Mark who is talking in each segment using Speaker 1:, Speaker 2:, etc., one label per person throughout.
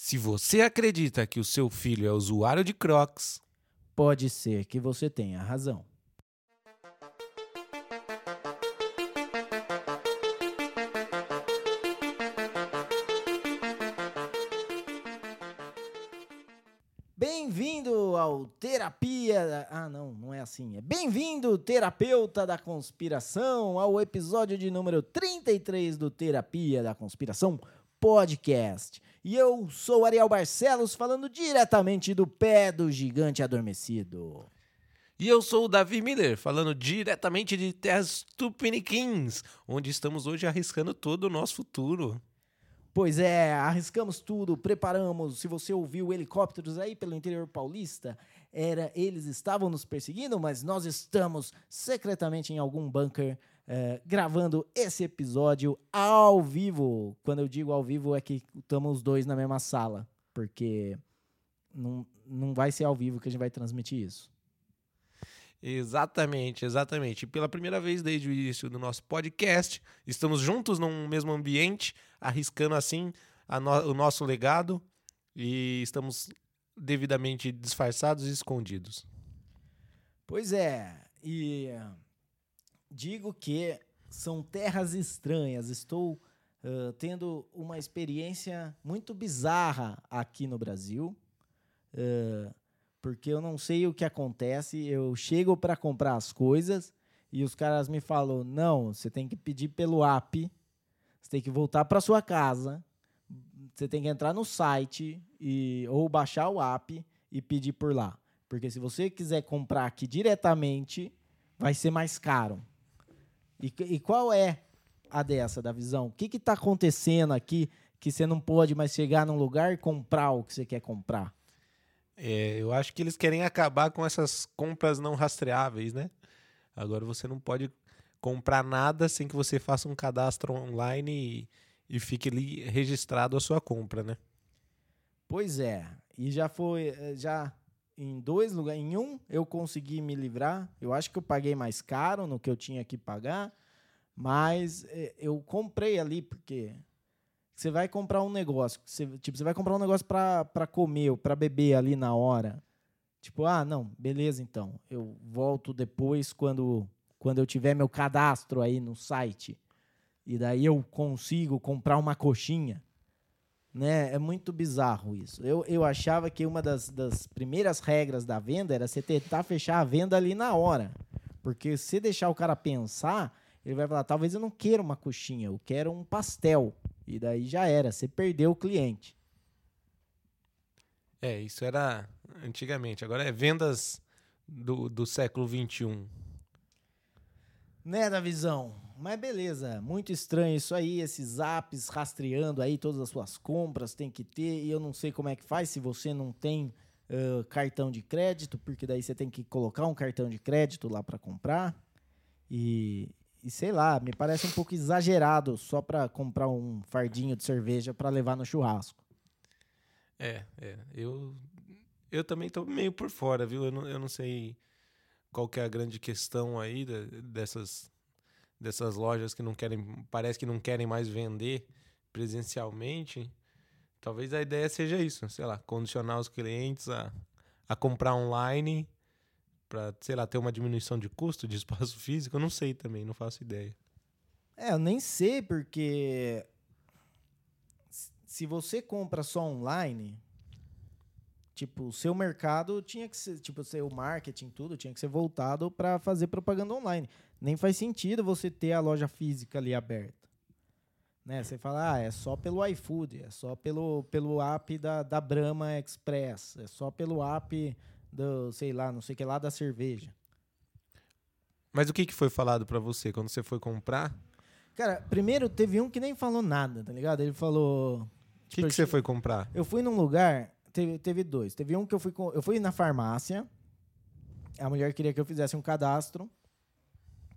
Speaker 1: Se você acredita que o seu filho é usuário de Crocs,
Speaker 2: Pode ser que você tenha razão. Bem-vindo ao Terapia. Ah, não, não é assim. É bem-vindo, terapeuta da conspiração, ao episódio de número 33 do Terapia da Conspiração Podcast. E eu sou Ariel Barcelos, falando diretamente do pé do gigante adormecido.
Speaker 1: E eu sou o Davi Miller, falando diretamente de Terras Tupiniquins, onde estamos hoje arriscando todo o nosso futuro.
Speaker 2: Pois é, arriscamos tudo, preparamos. Se você ouviu helicópteros aí pelo interior paulista, era eles estavam nos perseguindo, mas nós estamos secretamente em algum bunker eh, gravando esse episódio ao vivo. Quando eu digo ao vivo é que estamos os dois na mesma sala, porque não, não vai ser ao vivo que a gente vai transmitir isso.
Speaker 1: Exatamente, exatamente. Pela primeira vez desde o início do nosso podcast, estamos juntos num mesmo ambiente, arriscando assim a no- o nosso legado e estamos devidamente disfarçados e escondidos.
Speaker 2: Pois é, e digo que são terras estranhas. Estou eh, tendo uma experiência muito bizarra aqui no Brasil, eh, porque eu não sei o que acontece. Eu chego para comprar as coisas e os caras me falam: não, você tem que pedir pelo app, você tem que voltar para sua casa, você tem que entrar no site e, ou baixar o app e pedir por lá. Porque se você quiser comprar aqui diretamente, vai ser mais caro. E, e qual é a dessa, da visão? O que está acontecendo aqui que você não pode mais chegar num lugar e comprar o que você quer comprar?
Speaker 1: É, eu acho que eles querem acabar com essas compras não rastreáveis, né? Agora você não pode comprar nada sem que você faça um cadastro online e, e fique ali registrado a sua compra, né?
Speaker 2: Pois é, e já foi, eh, já em dois lugares, em um eu consegui me livrar. Eu acho que eu paguei mais caro no que eu tinha que pagar, mas eh, eu comprei ali porque você vai comprar um negócio, você, tipo, você vai comprar um negócio para comer ou para beber ali na hora. Tipo, ah, não, beleza então. Eu volto depois quando quando eu tiver meu cadastro aí no site. E daí eu consigo comprar uma coxinha né? É muito bizarro isso. Eu, eu achava que uma das, das primeiras regras da venda era você tentar fechar a venda ali na hora. Porque se deixar o cara pensar, ele vai falar: talvez eu não queira uma coxinha, eu quero um pastel. E daí já era, você perdeu o cliente.
Speaker 1: É, isso era antigamente. Agora é vendas do, do século XXI.
Speaker 2: Né, da visão? Mas beleza, muito estranho isso aí, esses apps rastreando aí todas as suas compras, tem que ter, e eu não sei como é que faz se você não tem ãh, cartão de crédito, porque daí você tem que colocar um cartão de crédito lá para comprar. E, e sei lá, me parece um pouco exagerado só para comprar um fardinho de cerveja para levar no churrasco.
Speaker 1: É, é. Eu, eu também tô meio por fora, viu? Eu não, eu não sei qual que é a grande questão aí da- dessas, dessas lojas que não querem, parece que não querem mais vender presencialmente. Talvez a ideia seja isso, sei lá, condicionar os clientes a, a comprar online para, sei lá, ter uma diminuição de custo de espaço físico. Eu não sei também, não faço ideia.
Speaker 2: É, eu nem sei, porque se você compra só online, tipo, o seu mercado tinha que ser, tipo, o seu marketing, tudo tinha que ser voltado para fazer propaganda online. Nem faz sentido você ter a loja física ali aberta. Né? Você fala, ah, é só pelo iFood, é só pelo, pelo app da, da Brahma Express, é só pelo app do, sei lá, não sei o que lá da cerveja.
Speaker 1: Mas o que, que foi falado para você quando você foi comprar?
Speaker 2: Cara, primeiro teve um que nem falou nada, tá ligado? Ele falou.
Speaker 1: O que, que você foi comprar?
Speaker 2: Eu fui num lugar, teve, teve dois. Teve um que eu fui com, eu fui na farmácia. A mulher queria que eu fizesse um cadastro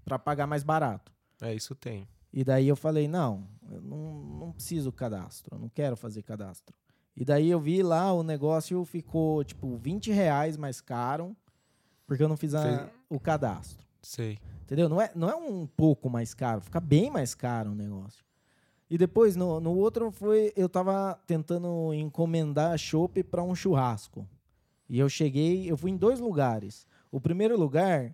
Speaker 2: para pagar mais barato.
Speaker 1: É, isso tem.
Speaker 2: E daí eu falei, não, eu não, não preciso cadastro, eu não quero fazer cadastro. E daí eu vi lá, o negócio ficou, tipo, 20 reais mais caro, porque eu não fiz a- o cadastro.
Speaker 1: Sei.
Speaker 2: Entendeu? Não é, não é um pouco mais caro, fica bem mais caro o negócio. E depois, no, no outro, foi eu tava tentando encomendar chopp para um churrasco. E eu cheguei, eu fui em dois lugares. O primeiro lugar,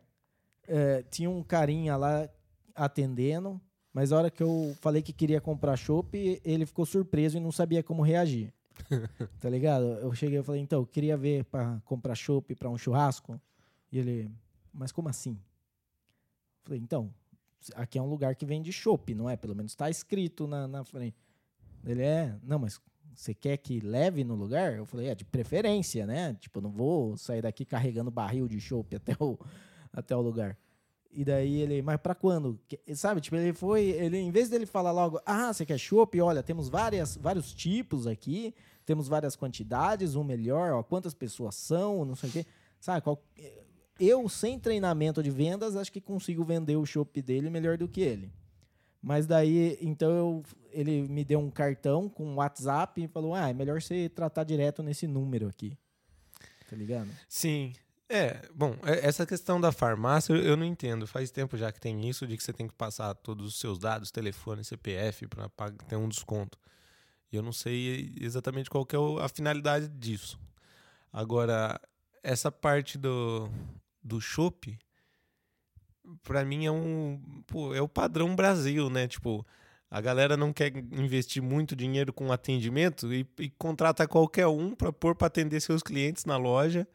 Speaker 2: eh, tinha um carinha lá atendendo, mas a hora que eu falei que queria comprar chopp, ele ficou surpreso e não sabia como reagir. tá ligado? Eu cheguei e falei, então, eu queria ver para comprar chopp para um churrasco. E ele, mas como assim? Falei, então, aqui é um lugar que vende chopp, não é? Pelo menos está escrito na, na frente. Ele é, não, mas você quer que leve no lugar? Eu falei, é, de preferência, né? Tipo, não vou sair daqui carregando barril de chopp até o, até o lugar. E daí ele, mas para quando? Sabe, tipo, ele foi, ele em vez dele falar logo, ah, você quer chopp? Olha, temos várias, vários tipos aqui, temos várias quantidades, um melhor, ó, quantas pessoas são, não sei o quê. Sabe, qual- eu sem treinamento de vendas, acho que consigo vender o chopp dele melhor do que ele. Mas daí, então eu, ele me deu um cartão com WhatsApp e falou: "Ah, é melhor você tratar direto nesse número aqui". Tá ligado?
Speaker 1: Sim. É, bom, é- essa questão da farmácia eu, não entendo. Faz tempo já que tem isso de que você tem que passar todos os seus dados, telefone, CPF, para ter um desconto. E eu não sei exatamente qual que é a finalidade disso. Agora, essa parte do, do chopp, pra mim é um. Pô, é o padrão Brasil, né? Tipo, a galera não quer investir muito dinheiro com atendimento e, e contrata qualquer um para pôr para atender seus clientes na loja.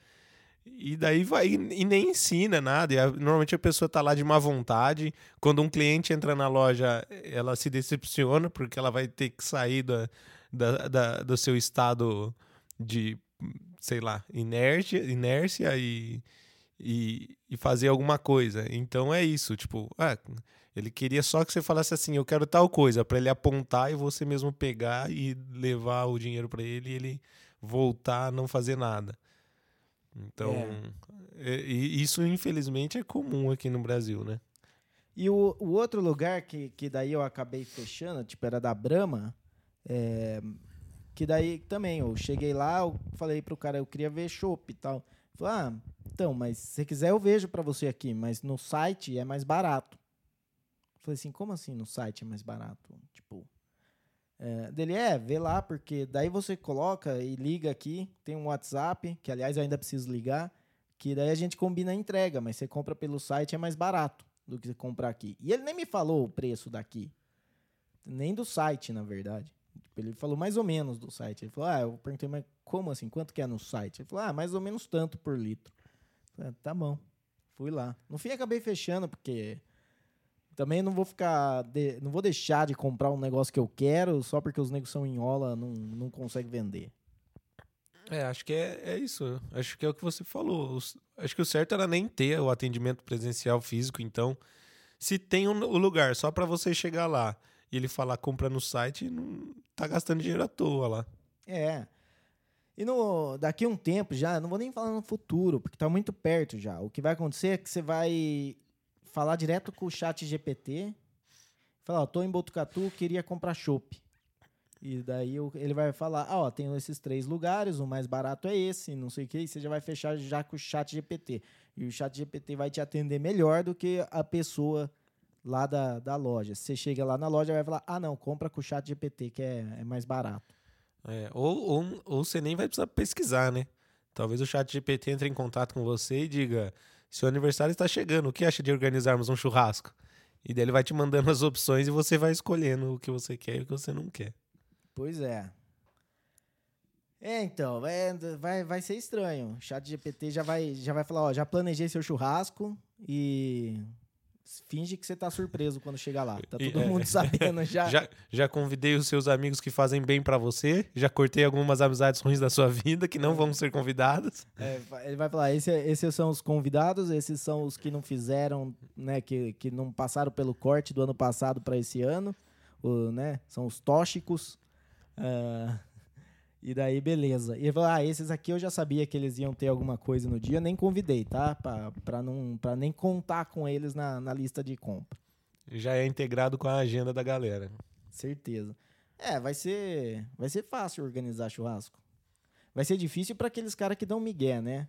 Speaker 1: E daí vai e nem ensina nada. A- normalmente a pessoa tá lá de má vontade. Quando um cliente entra na loja, ela se decepciona porque ela vai ter que sair da, da, da- do seu estado de, sei lá, inércia, inércia e, e, e fazer alguma coisa. Então é isso, tipo, ah, ele queria só que você falasse assim, eu quero tal coisa, para ele apontar e você mesmo pegar e levar o dinheiro para ele e ele voltar a não fazer nada. Então, é- e isso infelizmente é comum aqui no Brasil, né?
Speaker 2: E o, o outro lugar que, que daí eu acabei fechando, tipo, era da Brahma, é, que daí também, eu cheguei lá, eu falei pro cara, eu queria ver chopp e tal. Falou, ah, então, mas se você quiser eu vejo pra você aqui, mas no site é mais barato. Eu Falei assim, como assim no site é mais barato? Tipo, é, dele é, vê lá, porque daí você coloca e liga aqui, tem um WhatsApp, que aliás eu ainda preciso ligar, que daí a gente combina a entrega, mas você compra pelo site é mais barato do que você comprar aqui. E ele nem me falou o preço daqui. Nem do site, na verdade. Tipo, Ele falou mais ou menos do site. Ele falou, ah, eu perguntei, mas como assim? Quanto que é no site? Ele falou, ah, mais ou menos tanto por litro. Ah, tá bom. Fui lá. No fim, acabei fechando, porque também não vou ficar. de- não vou deixar de comprar um negócio que eu quero só porque os negros são em ola, não, não consegue vender.
Speaker 1: É, acho que é, é isso. Acho que é o que você falou. Os- acho que o certo era nem ter o atendimento presencial físico. Então, se tem um- o lugar só para você chegar lá e ele falar compra no site, não tá gastando dinheiro à toa lá.
Speaker 2: É. E no, daqui a um tempo já, não vou nem falar no futuro, porque tá muito perto já. O que vai acontecer é que você vai falar direto com o chat GPT. Falar, tô em Botucatu, queria comprar chopp. E daí ele vai falar, ah, ó, tem esses três lugares, o mais barato é esse, não sei o que, e você já vai fechar já com o chat GPT. E o chat GPT vai te atender melhor do que a pessoa lá da, da loja. Você chega lá na loja e vai falar, ah, não, compra com o chat GPT, que é, é mais barato.
Speaker 1: É, ou, ou, ou você nem vai precisar pesquisar, né? Talvez o chat GPT entre em contato com você e diga: seu aniversário está chegando, o que acha de organizarmos um churrasco? E daí ele vai te mandando as opções e você vai escolhendo o que você quer e o que você não quer.
Speaker 2: Pois é. É, então, é, vai, vai ser estranho. O chat GPT já vai, já vai falar, ó, já planejei seu churrasco e finge que você tá surpreso quando chegar lá. Tá todo
Speaker 1: é.
Speaker 2: mundo sabendo já.
Speaker 1: Já, já convidei os seus amigos que fazem bem pra você, já cortei algumas amizades ruins da sua vida que não vão ser convidadas.
Speaker 2: É, ele vai falar, esse, esses são os convidados, esses são os que não fizeram, né, que, que não passaram pelo corte do ano passado para esse ano, o, né, são os tóxicos. Ah, e daí, beleza. E ele falou, ah, esses aqui eu já sabia que eles iam ter alguma coisa no dia, nem convidei, tá? Pra, pra, não, pra nem contar com eles na, na lista de compra.
Speaker 1: Já é integrado com a agenda da galera.
Speaker 2: Certeza. É, vai ser, vai ser fácil organizar churrasco. Vai ser difícil para aqueles caras que dão migué, né?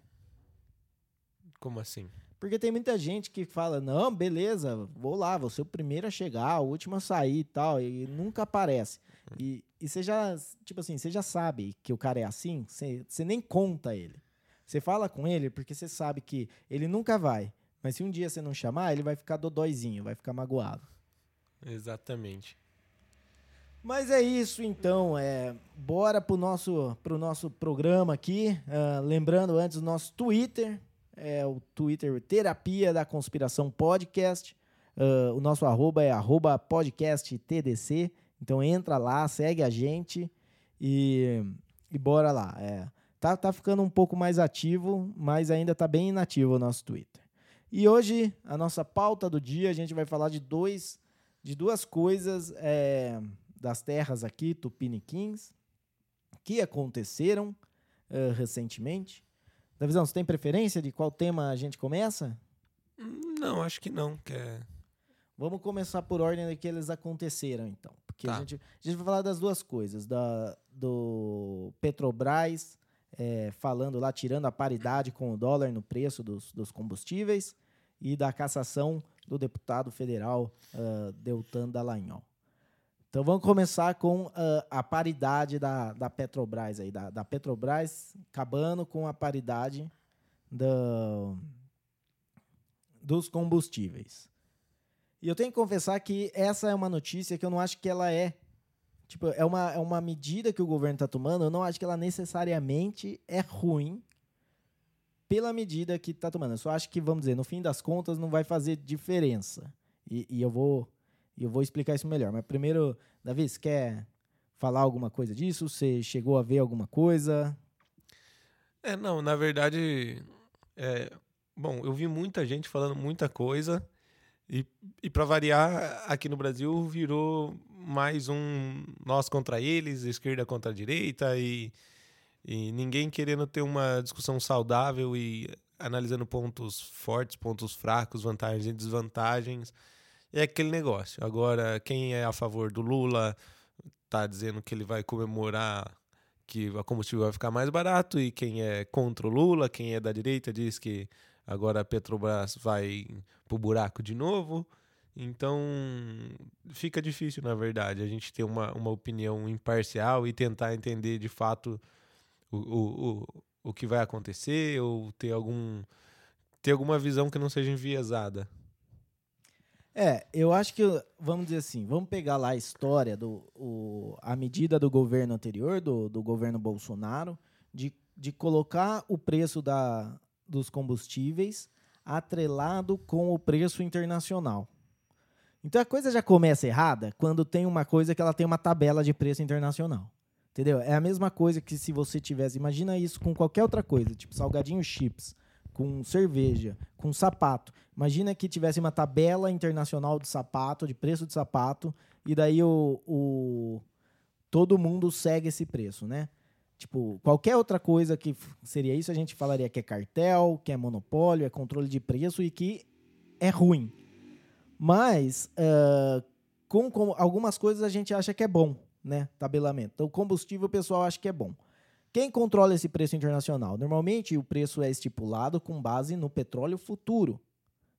Speaker 1: Como assim?
Speaker 2: Porque tem muita gente que fala, não, beleza, vou lá, vou ser o primeiro a chegar, o último a sair e tal, e nunca aparece. E, e você já, tipo assim, você já sabe que o cara é assim, você, você nem conta ele. Você fala com ele porque você sabe que ele nunca vai. Mas se um dia você não chamar, ele vai ficar dodóizinho, vai ficar magoado.
Speaker 1: Exatamente.
Speaker 2: Mas é isso então, é, bora pro nosso, pro nosso programa aqui. Uh, lembrando antes o nosso Twitter, é o Twitter Terapia da Conspiração Podcast. Uh, o nosso arroba é arroba podcast TDC. Então entra lá, segue a gente e, e bora lá. É, tá, tá ficando um pouco mais ativo, mas ainda tá bem inativo o nosso Twitter. E hoje, a nossa pauta do dia, a gente vai falar de dois de duas coisas. É, das terras aqui, tupiniquins, que aconteceram uh, recentemente. Davizão, você tem preferência de qual tema a gente começa?
Speaker 1: Não, acho que não. Que é...
Speaker 2: Vamos começar por ordem de que eles aconteceram, então. Porque tá. a, gente, a gente vai falar das duas coisas. Da, do Petrobras é, falando lá, tirando a paridade com o dólar no preço dos, dos combustíveis e da cassação do deputado federal uh, Deltan Dallagnol. Então vamos começar com uh, a paridade da, da Petrobras aí, da, da Petrobras acabando com a paridade do, dos combustíveis. E eu tenho que confessar que essa é uma notícia que eu não acho que ela é. Tipo, é uma, é uma medida que o governo está tomando, eu não acho que ela necessariamente é ruim pela medida que está tomando. Eu só acho que, vamos dizer, no fim das contas não vai fazer diferença. E, e eu vou eu vou explicar isso melhor. Mas primeiro, Davi, você quer falar alguma coisa disso? Você chegou a ver alguma coisa?
Speaker 1: É, não, na verdade, é, bom, eu vi muita gente falando muita coisa e, e para variar, aqui no Brasil virou mais um nós contra eles, esquerda contra a direita e, e ninguém querendo ter uma discussão saudável e analisando pontos fortes, pontos fracos, vantagens e desvantagens é aquele negócio. Agora, quem é a favor do Lula tá dizendo que ele vai comemorar que a combustível vai ficar mais barato e quem é contra o Lula, quem é da direita diz que agora a Petrobras vai pro buraco de novo. Então fica difícil, na verdade, a gente ter uma, uma opinião imparcial e tentar entender de fato o, o, o, o que vai acontecer ou ter algum ter alguma visão que não seja enviesada.
Speaker 2: É, eu acho que, vamos dizer assim, vamos pegar lá a história, do, o, a medida do governo anterior, do, do governo Bolsonaro, de, de colocar o preço da, dos combustíveis atrelado com o preço internacional. Então a coisa já começa errada quando tem uma coisa que ela tem uma tabela de preço internacional. Entendeu? É a mesma coisa que se você tivesse. Imagina isso com qualquer outra coisa, tipo salgadinho chips com cerveja, com sapato. Imagina que tivesse uma tabela internacional de sapato, de preço de sapato, e daí o, o todo mundo segue esse preço, né? Tipo, qualquer outra coisa que seria isso, a gente falaria que é cartel, que é monopólio, é controle de preço e que é ruim. Mas, uh, com, com, algumas coisas a gente acha que é bom, né? Tabelamento. Então, combustível o pessoal acha que é bom. Quem controla esse preço internacional? Normalmente o preço é estipulado com base no petróleo futuro.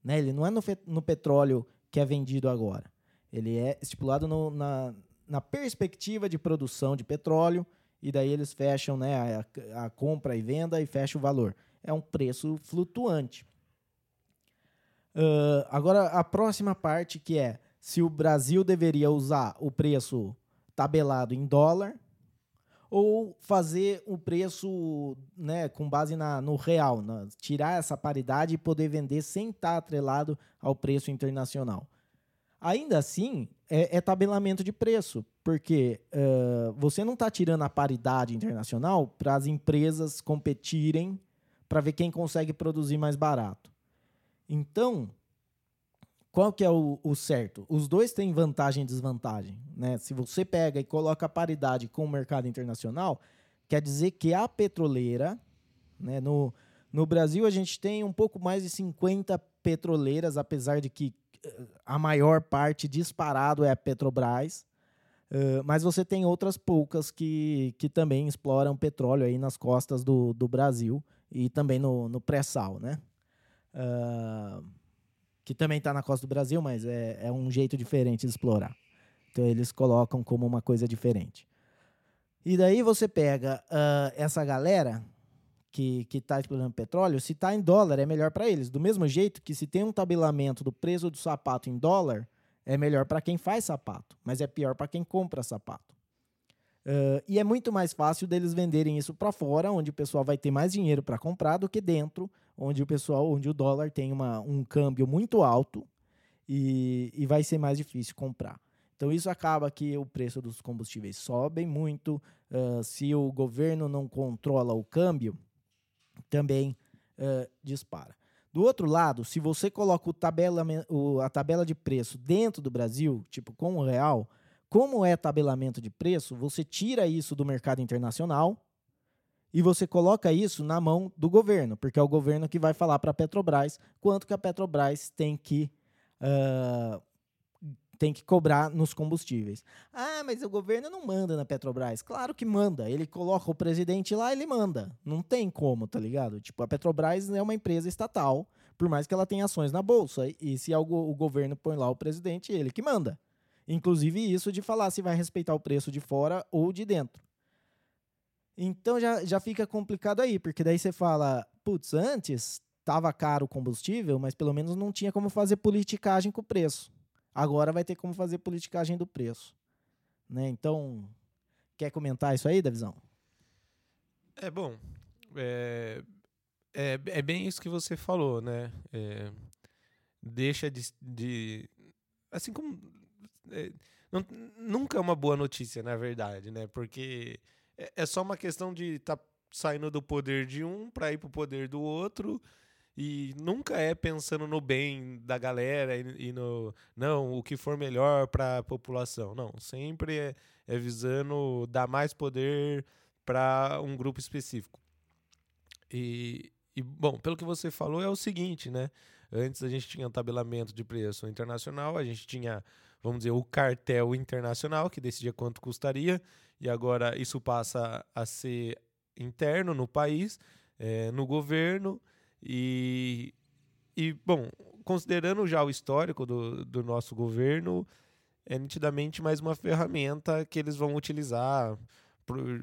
Speaker 2: Né? Ele não é no, no petróleo que é vendido agora. Ele é estipulado no, na, na perspectiva de produção de petróleo e daí eles fecham né, a, a, compra e venda e fecha o valor. É um preço flutuante. Uh, agora, a próxima parte que é se o Brasil deveria usar o preço tabelado em dólar ou fazer o preço né, com base na, no real, na, tirar essa paridade e poder vender sem estar atrelado ao preço internacional. Ainda assim, é, é tabelamento de preço, porque uh, você não está tirando a paridade internacional para as empresas competirem para ver quem consegue produzir mais barato. Então, qual que é o, o, certo? Os dois têm vantagem e desvantagem. Né? Se você pega e coloca a paridade com o mercado internacional, quer dizer que a petroleira, né, no, no Brasil a gente tem um pouco mais de 50 petroleiras, apesar de que a maior parte disparado é a Petrobras. Uh, mas você tem outras poucas que, que também exploram petróleo aí nas costas do, do Brasil e também no, no pré-sal, né? uh, que também está na costa do Brasil, mas é, é um jeito diferente de explorar. Então eles colocam como uma coisa diferente. E daí você pega uh, essa galera que está explorando petróleo, se está em dólar, é melhor para eles. Do mesmo jeito que se tem um tabelamento do preço do sapato em dólar, é melhor para quem faz sapato, mas é pior para quem compra sapato. Uh, e é muito mais fácil deles venderem isso para fora, onde o pessoal vai ter mais dinheiro para comprar do que dentro, onde o pessoal, onde o dólar tem uma, um câmbio muito alto e, e vai ser mais difícil comprar. Então isso acaba que o preço dos combustíveis sobe muito. Uh, se o governo não controla o câmbio, também uh, dispara. Do outro lado, se você coloca o tabela, o, a tabela de preço dentro do Brasil, tipo com o real, como é tabelamento de preço, você tira isso do mercado internacional e você coloca isso na mão do governo, porque é o governo que vai falar para a Petrobras quanto que a Petrobras tem que uh, tem que cobrar nos combustíveis. Ah, mas o governo não manda na Petrobras. Claro que manda. Ele coloca o presidente lá, ele manda. Não tem como, tá ligado? Tipo, a Petrobras é uma empresa estatal, por mais que ela tenha ações na bolsa. E se algo, o governo põe lá o presidente, ele que manda. Inclusive isso de falar se vai respeitar o preço de fora ou de dentro. Então já, já fica complicado aí, porque daí você fala, putz, antes estava caro o combustível, mas pelo menos não tinha como fazer politicagem com o preço. Agora vai ter como fazer politicagem do preço. Né? Então, quer comentar isso aí, Davizão?
Speaker 1: É bom. É, é, é bem isso que você falou, né? É, deixa de, de. Assim como. É, não, nunca é uma boa notícia, na verdade, né? Porque é, é só uma questão de estar tá saindo do poder de um para ir para o poder do outro e nunca é pensando no bem da galera e, e no não o que for melhor para a população. Não sempre é, é, visando dar mais poder para um grupo específico. E, e bom pelo que você falou é o seguinte né? Antes a gente tinha um tabelamento de preço internacional a gente tinha vamos dizer o cartel internacional que decidia quanto custaria e agora isso passa a ser interno no país é, no governo e, e bom, considerando já o histórico do, do nosso governo, é nitidamente mais uma ferramenta que eles vão utilizar.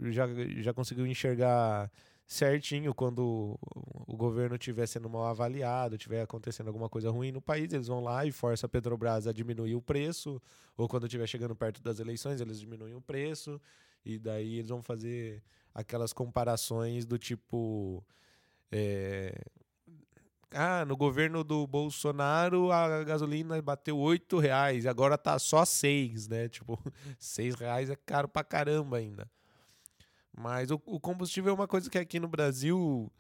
Speaker 1: Já, já conseguiu enxergar certinho quando o governo estiver sendo mal avaliado, estiver acontecendo alguma coisa ruim no país, eles vão lá e forçam a Petrobras a diminuir o preço, ou quando estiver chegando perto das eleições, eles diminuem o preço, e daí eles vão fazer aquelas comparações do tipo. É, ah, no governo do Bolsonaro a gasolina bateu oito reais, agora tá só seis, né? Tipo, seis reais é caro pra caramba ainda. Mas o, o combustível é uma coisa que aqui no Brasil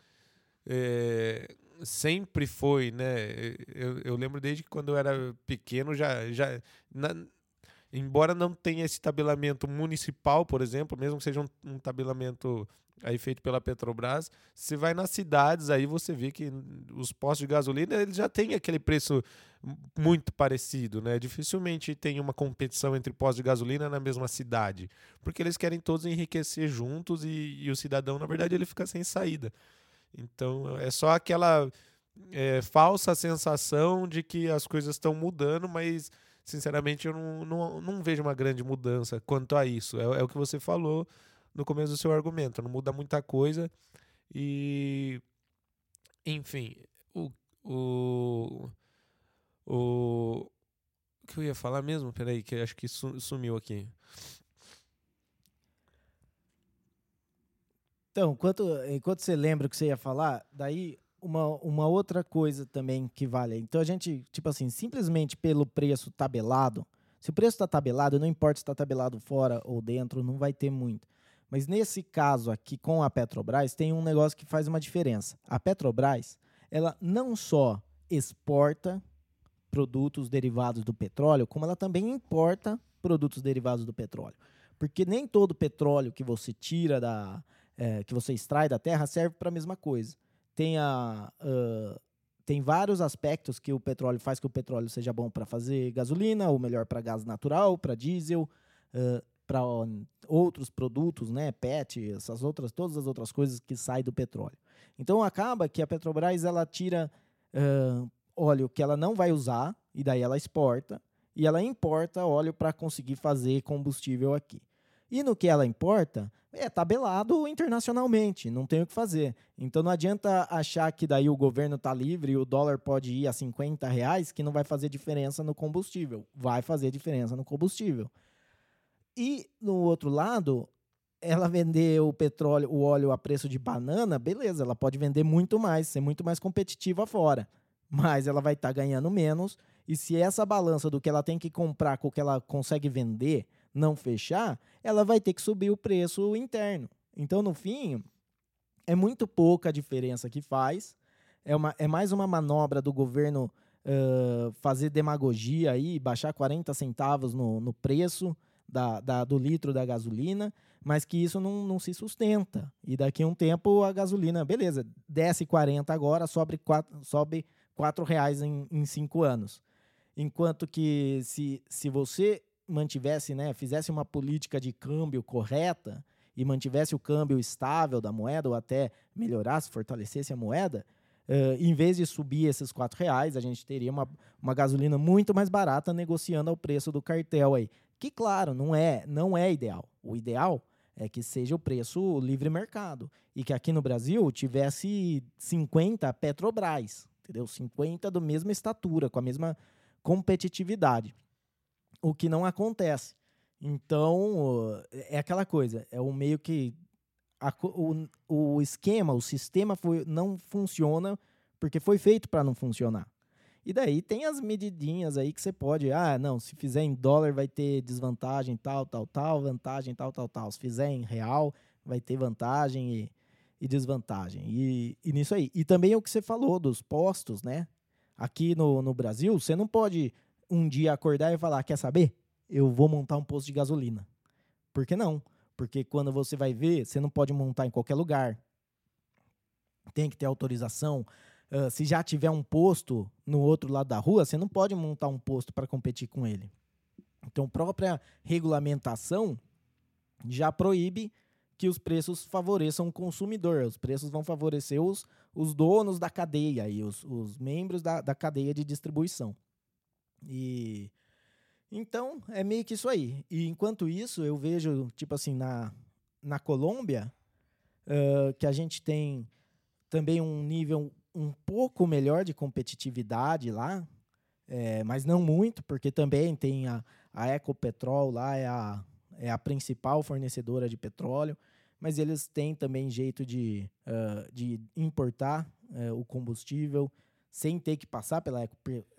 Speaker 1: é, sempre foi, né? Eu, eu, lembro desde que quando eu era pequeno já, já na, embora não tenha esse tabelamento municipal, por exemplo, mesmo que seja um, um tabelamento aí feito pela Petrobras, você vai nas cidades aí você vê que os postos de gasolina eles já têm aquele preço muito parecido, né? Dificilmente tem uma competição entre postos de gasolina na mesma cidade, porque eles querem todos enriquecer juntos e, e o cidadão na verdade ele fica sem saída. Então é só aquela é, falsa sensação de que as coisas estão mudando, mas sinceramente eu não, não, não vejo uma grande mudança quanto a isso. É, é o que você falou no começo do seu argumento. Não muda muita coisa. E. Enfim, o. O. O, o que eu ia falar mesmo? Peraí, que acho que sumiu aqui.
Speaker 2: Então, enquanto, enquanto você lembra o que você ia falar, daí uma, uma outra coisa também que vale. Então a gente, tipo assim, simplesmente pelo preço tabelado, se o preço está tabelado, não importa se está tabelado fora ou dentro, não vai ter muito. Mas nesse caso aqui com a Petrobras, tem um negócio que faz uma diferença. A Petrobras, ela não só exporta produtos derivados do petróleo, como ela também importa produtos derivados do petróleo. Porque nem todo petróleo que você tira da. É, que você extrai da terra serve para a mesma coisa. Tem, a, uh, tem vários aspectos que o petróleo faz que o petróleo seja bom para fazer gasolina, ou melhor para gás natural, para diesel. Uh, para outros produtos, né, PET, essas outras, todas as outras coisas que saem do petróleo. Então acaba que a Petrobras ela tira uh, óleo que ela não vai usar, e daí ela exporta, e ela importa óleo para conseguir fazer combustível aqui. E no que ela importa, é tabelado internacionalmente, não tem o que fazer. Então não adianta achar que daí o governo está livre e o dólar pode ir a 50 reais que não vai fazer diferença no combustível. Vai fazer diferença no combustível. E no outro lado, ela vender o petróleo, o óleo a preço de banana, beleza, ela pode vender muito mais, ser muito mais competitiva fora. Mas ela vai estar tá ganhando menos. E se essa balança do que ela tem que comprar com o que ela consegue vender não fechar, ela vai ter que subir o preço interno. Então, no fim, é muito pouca a diferença que faz. É, uma, é mais uma manobra do governo uh, fazer demagogia aí, baixar 40 centavos no, no preço da, da, do litro da gasolina, mas que isso não, não se sustenta. E daqui a um tempo a gasolina, beleza, desce 40 agora, sobe 4, sobe 4 reais em, em 5 anos. Enquanto que se, se você mantivesse, né, fizesse uma política de câmbio correta e mantivesse o câmbio estável da moeda ou até melhorasse, fortalecesse a moeda, uh, em vez de subir esses quatro reais, a gente teria uma, uma gasolina muito mais barata negociando ao preço do cartel aí. Que claro, não é, não é ideal. O ideal é que seja o preço livre mercado e que aqui no Brasil tivesse 50 Petrobras, entendeu? 50 do mesma estatura, com a mesma competitividade o que não acontece. Então, é aquela coisa, é o meio que a, o, o esquema, o sistema foi, não funciona porque foi feito para não funcionar. E daí tem as medidinhas aí que você pode, ah, não, se fizer em dólar vai ter desvantagem tal, tal, tal, vantagem tal, tal, tal. Se fizer em real vai ter vantagem e, e desvantagem. E, e nisso aí. E também o que você falou dos postos, né? Aqui no, no Brasil, você não pode um dia acordar e falar: quer saber? Eu vou montar um posto de gasolina. Por que não? Porque quando você vai ver, você não pode montar em qualquer lugar. Tem que ter autorização. Uh, se já tiver um posto no outro lado da rua, você não pode montar um posto para competir com ele. Então, própria regulamentação já proíbe que os preços favoreçam o consumidor. Os preços vão favorecer os, os donos da cadeia e os, os membros da, da cadeia de distribuição. E então é meio que isso aí. E enquanto isso, eu vejo, tipo assim, na, na Colômbia, uh, que a gente tem também um nível um pouco melhor de competitividade lá, é, mas não muito, porque também tem a, a Ecopetrol lá, é a, é a principal fornecedora de petróleo, mas eles têm também jeito de, uh, de importar uh, o combustível sem ter que passar pela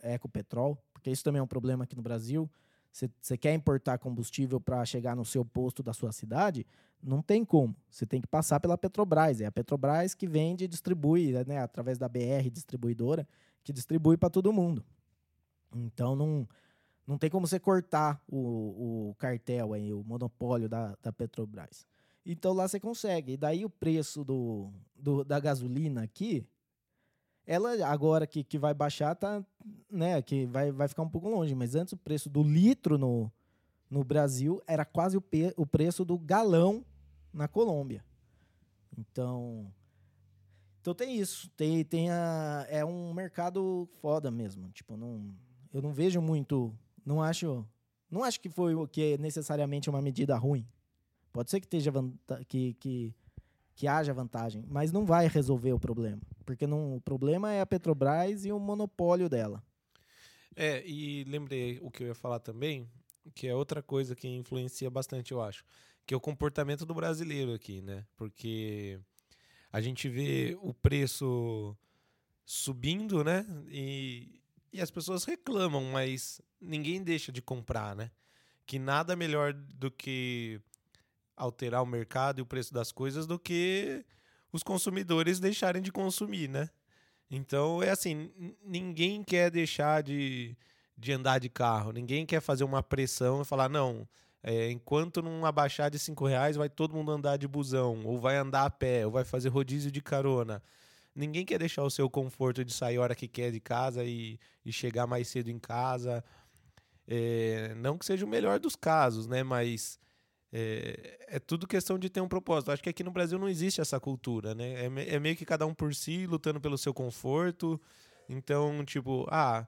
Speaker 2: Ecopetrol porque isso também é um problema aqui no Brasil. Você quer importar combustível para chegar no seu posto da sua cidade? Não tem como. Você tem que passar pela Petrobras. É a Petrobras que vende e distribui, né, através da BR distribuidora, que distribui para todo mundo. Então não, não tem como você cortar o, o cartel, aí, o monopólio da, da Petrobras. Então lá você consegue. E daí o preço do, do, da gasolina aqui ela agora que, que vai baixar, tá, né, que vai, vai ficar um pouco longe, mas antes o preço do litro no, no Brasil era quase o, o preço do galão na Colômbia. Então, então tem isso, tem, tem a, é um mercado foda mesmo, tipo, não, eu não vejo muito, não acho, não acho que foi o que é necessariamente uma medida ruim. Pode ser que esteja que, que que haja vantagem, mas não vai resolver o problema, porque não, o problema é a Petrobras e o monopólio dela.
Speaker 1: É, e lembrei o que eu ia falar também, que é outra coisa que influencia bastante, eu acho, que é o comportamento do brasileiro aqui, né? Porque a gente vê o preço subindo, né? E, e as pessoas reclamam, mas ninguém deixa de comprar, né? Que nada melhor do que alterar o mercado e o preço das coisas do que os consumidores deixarem de consumir, né? Então é assim, ninguém quer deixar de, de andar de carro, ninguém quer fazer uma pressão e falar, não, é, enquanto não abaixar de cinco reais, vai todo mundo andar de busão, ou vai andar a pé, ou vai fazer rodízio de carona. Ninguém quer deixar o seu conforto de sair a hora que quer de casa e, e chegar mais cedo em casa. É, não que seja o melhor dos casos, né? Mas é, é, tudo questão de ter um propósito. Acho que aqui no Brasil não existe essa cultura, né? É, é, meio que cada um por si, lutando pelo seu conforto. Então, tipo, ah,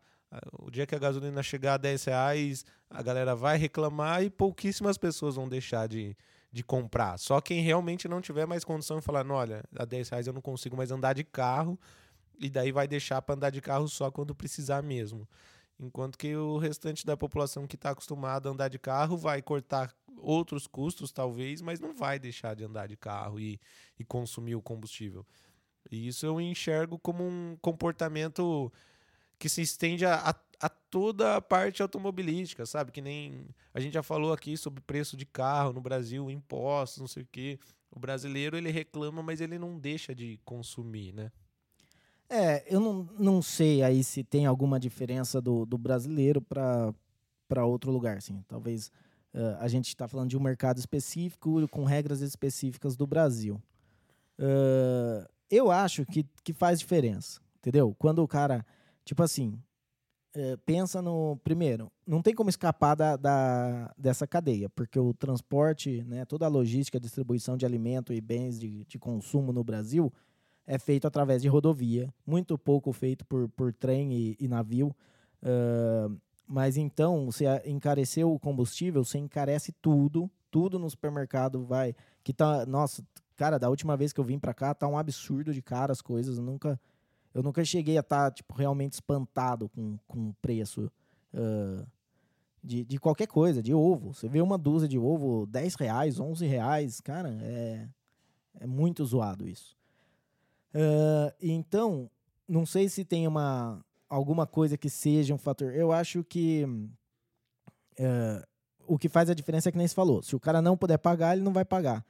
Speaker 1: o dia que a gasolina chegar a 10 reais, a galera vai reclamar e pouquíssimas pessoas vão deixar de, de comprar. Só quem realmente não tiver mais condição de falar, olha, a 10 reais eu não consigo mais andar de carro, e daí vai deixar para andar de carro só quando precisar mesmo. Enquanto que o restante da população que está acostumada a andar de carro vai cortar outros custos, talvez, mas não vai deixar de andar de carro e, e consumir o combustível. E isso eu enxergo como um comportamento que se estende a, a, a, toda a parte automobilística, sabe? Que nem a gente já falou aqui sobre preço de carro no Brasil, impostos, não sei o quê. O brasileiro ele reclama, mas ele não deixa de consumir, né?
Speaker 2: É, eu não, não sei aí se tem alguma diferença do, do brasileiro para outro lugar, assim. Talvez uh, a gente está falando de um mercado específico com regras específicas do Brasil. Uh, eu acho que, que faz diferença, entendeu? Quando o cara, tipo assim, uh, pensa no. Primeiro, não tem como escapar da, da, dessa cadeia, porque o transporte, né, toda a logística, distribuição de alimento e bens de, de consumo no Brasil é feito através de rodovia, muito pouco feito por, por trem e, e navio. Uh, mas então, você encareceu o combustível, você encarece tudo, tudo no supermercado vai. Que tá. Nossa, cara, da última vez que eu vim para cá, tá um absurdo de cara as coisas. Eu nunca, eu nunca cheguei a estar, tá, tipo, realmente espantado com, o preço. Uh, de, de qualquer coisa, de ovo. Você vê uma dúzia de ovo, 10 reais, 11 reais, cara, é, é muito zoado isso. Uh, então, não sei se tem uma alguma coisa que seja um fator. Eu acho que uh, o que faz a diferença é que nem se falou. Se o cara não puder pagar, ele não vai pagar.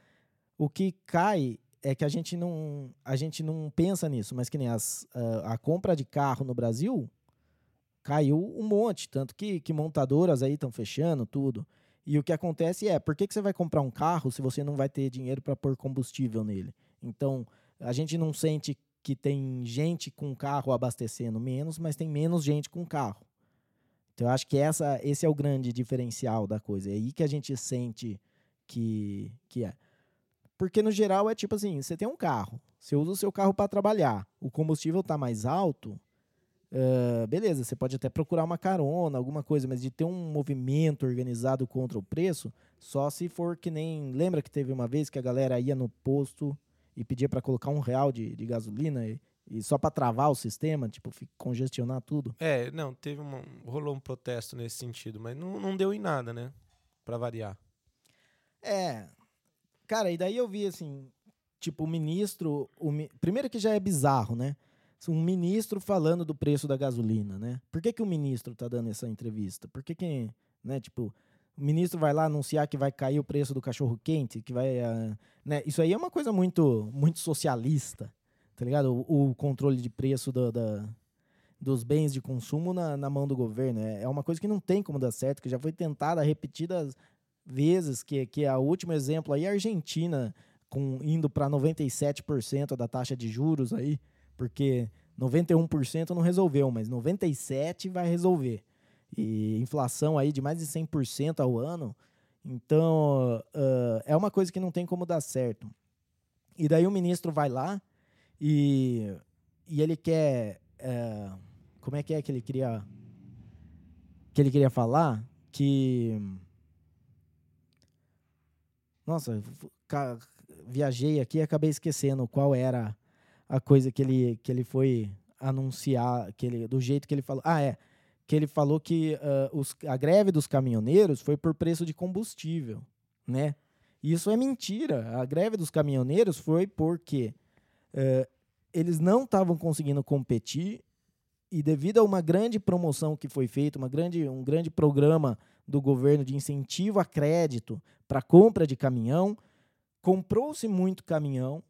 Speaker 2: O que cai é que a gente não a gente não pensa nisso, mas que nem as, uh, a compra de carro no Brasil caiu um monte, tanto que, que montadoras aí estão fechando tudo. E o que acontece é, por que, que você vai comprar um carro se você não vai ter dinheiro para pôr combustível nele? Então, a gente não sente que tem gente com carro abastecendo menos, mas tem menos gente com carro. Então, eu acho que essa, esse é o grande diferencial da coisa. É aí que a gente sente que, que é. Porque, no geral, é tipo assim: você tem um carro, você usa o seu carro para trabalhar, o combustível está mais alto, uh, beleza, você pode até procurar uma carona, alguma coisa, mas de ter um movimento organizado contra o preço, só se for que nem. Lembra que teve uma vez que a galera ia no posto e pedia para colocar um real de, de gasolina e, e só para travar o sistema, tipo, congestionar tudo.
Speaker 1: É, não, teve uma, rolou um protesto nesse sentido, mas não, não deu em nada, né? Para variar.
Speaker 2: É. Cara, e daí eu vi assim, tipo, o ministro, o, primeiro que já é bizarro, né? Um ministro falando do preço da gasolina, né? Por que, que o ministro tá dando essa entrevista? Por que que, né, tipo, o ministro vai lá anunciar que vai cair o preço do cachorro quente, que vai, uh, né? Isso aí é uma coisa muito, muito socialista, tá ligado? O, o controle de preço do, da, dos bens de consumo na, na mão do governo é, é uma coisa que não tem como dar certo, que já foi tentada repetidas vezes, que que é o último exemplo aí a Argentina com indo para 97% da taxa de juros aí, porque 91% não resolveu, mas 97 vai resolver e inflação aí de mais de 100% ao ano. Então, uh, é uma coisa que não tem como dar certo. E daí o ministro vai lá e, e ele quer. Uh, como é que é que ele queria. Que ele queria falar? Que. Nossa, viajei aqui e acabei esquecendo qual era a coisa que ele, que ele foi anunciar, que ele, do jeito que ele falou. Ah, é que ele falou que uh, os, a greve dos caminhoneiros foi por preço de combustível, né? Isso é mentira. A greve dos caminhoneiros foi porque uh, eles não estavam conseguindo competir e devido a uma grande promoção que foi feita, uma grande, um grande programa do governo de incentivo a crédito para compra de caminhão, comprou-se muito caminhão.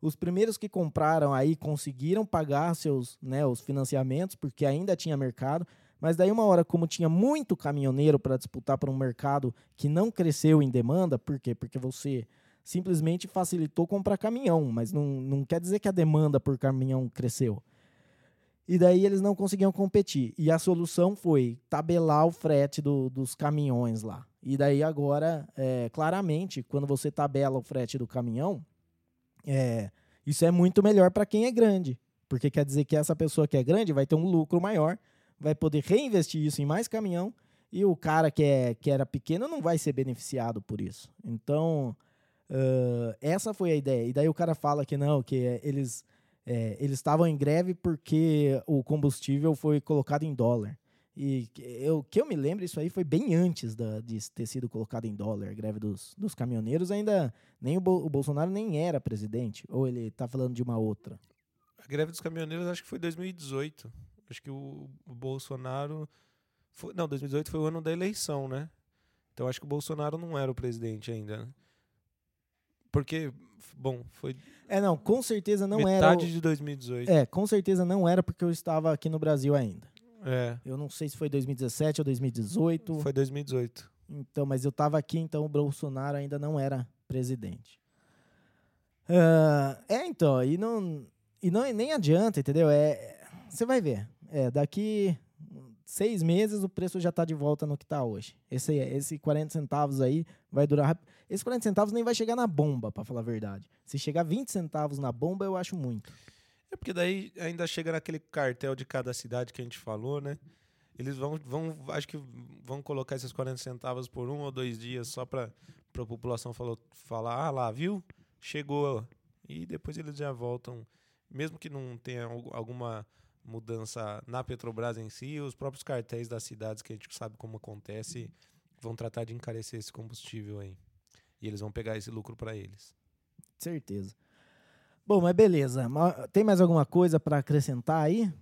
Speaker 2: Os primeiros que compraram aí conseguiram pagar seus, né, os financiamentos porque ainda tinha mercado. Mas daí uma hora, como tinha muito caminhoneiro para disputar para um mercado que não cresceu em demanda, por quê? Porque você simplesmente facilitou comprar caminhão, mas não, não quer dizer que a demanda por caminhão cresceu. E daí eles não conseguiam competir. E a solução foi tabelar o frete do, dos caminhões lá. E daí agora, é, claramente, quando você tabela o frete do caminhão, é, isso é muito melhor para quem é grande. porque quer dizer que essa pessoa que é grande vai ter um lucro maior, vai poder reinvestir isso em mais caminhão e o cara que, é, que era pequeno não vai ser beneficiado por isso. Então, uh, essa foi a ideia. E daí o cara fala que não, que eles é, eles estavam em greve porque o combustível foi colocado em dólar. E eu, que eu me lembro, isso aí foi bem antes da, de ter sido colocado em dólar, a greve dos, dos caminhoneiros. Ainda nem o, Bo, o Bolsonaro nem era presidente, ou ele está falando de uma outra?
Speaker 1: A greve dos caminhoneiros acho que foi 2018. Acho que o, Bolsonaro. Foi, não, 2018 foi o ano da eleição, né? Então acho que o Bolsonaro não era o presidente ainda. Né? Porque, bom, foi.
Speaker 2: É, não, com certeza não
Speaker 1: metade
Speaker 2: era.
Speaker 1: Metade de 2018.
Speaker 2: É, com certeza não era porque eu estava aqui no Brasil ainda.
Speaker 1: É.
Speaker 2: Eu não sei se foi 2017 ou 2018.
Speaker 1: Foi 2018.
Speaker 2: Então, mas eu estava aqui, então o Bolsonaro ainda não era presidente. Uh, é, então, e não, e não nem adianta, entendeu? É, você vai ver. É, daqui seis meses o preço já está de volta no que está hoje. Esse, esse 40 centavos aí vai durar. Esse 40 centavos nem vai chegar na bomba, para falar a verdade. Se chegar 20 centavos na bomba, eu acho muito.
Speaker 1: É porque daí ainda chega naquele cartel de cada cidade que a gente falou, né? Eles vão, vão acho que vão colocar esses 40 centavos por um ou dois dias só para a população falou, falar, ah lá, viu? Chegou. E depois eles já voltam, mesmo que não tenha alguma mudança na Petrobras em si, os próprios cartéis das cidades que a gente sabe como acontece vão tratar de encarecer esse combustível aí. E eles vão pegar esse lucro para eles.
Speaker 2: Certeza. Bom, mas beleza. Tem mais alguma coisa para acrescentar aí?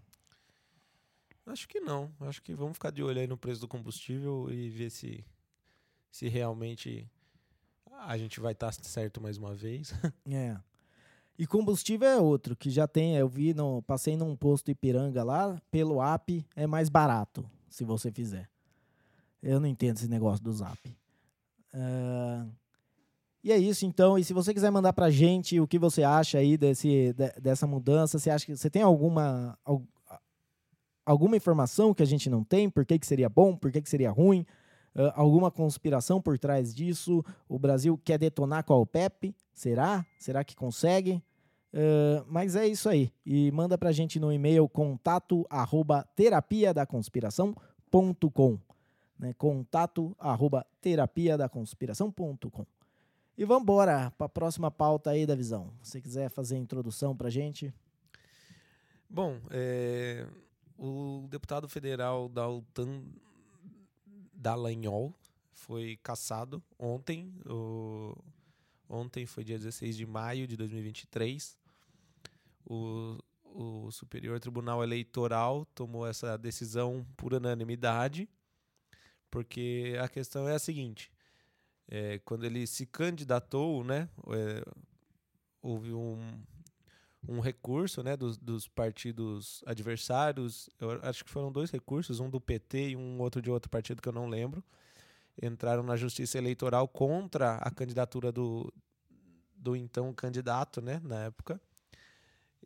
Speaker 1: Acho que não. Acho que vamos ficar de olho aí no preço do combustível e ver se, se realmente a gente vai estar certo mais uma vez.
Speaker 2: É. E combustível é outro, que já tem, eu vi, no, passei num posto Ipiranga lá, pelo app é mais barato, se você fizer. Eu não entendo esse negócio do Zap. Uh, e é isso, então. E se você quiser mandar pra gente o que você acha aí desse, de, dessa mudança, você acha que você tem alguma, alguma informação que a gente não tem? Por que, que seria bom? Por que, que seria ruim? Uh, alguma conspiração por trás disso? O Brasil quer detonar com a OPEP? Será? Será que consegue? Uh, mas é isso aí. E manda pra gente no e-mail contato arroba terapia da conspiração.com. Né? Contato arroba terapia da conspiração.com. E vamos embora para a próxima pauta aí da visão. Se você quiser fazer a introdução para gente.
Speaker 1: Bom, é, o deputado federal Dalton Dallagnol foi cassado ontem. O, ontem foi dia 16 de maio de 2023. O, o Superior Tribunal Eleitoral tomou essa decisão por unanimidade, porque a questão é a seguinte: é, quando ele se candidatou, né, é, houve um, um recurso né, dos, dos, partidos adversários, eu acho que foram dois recursos, um do PT e um outro de outro partido que eu não lembro, entraram na justiça eleitoral contra a candidatura do, do então candidato né, na época,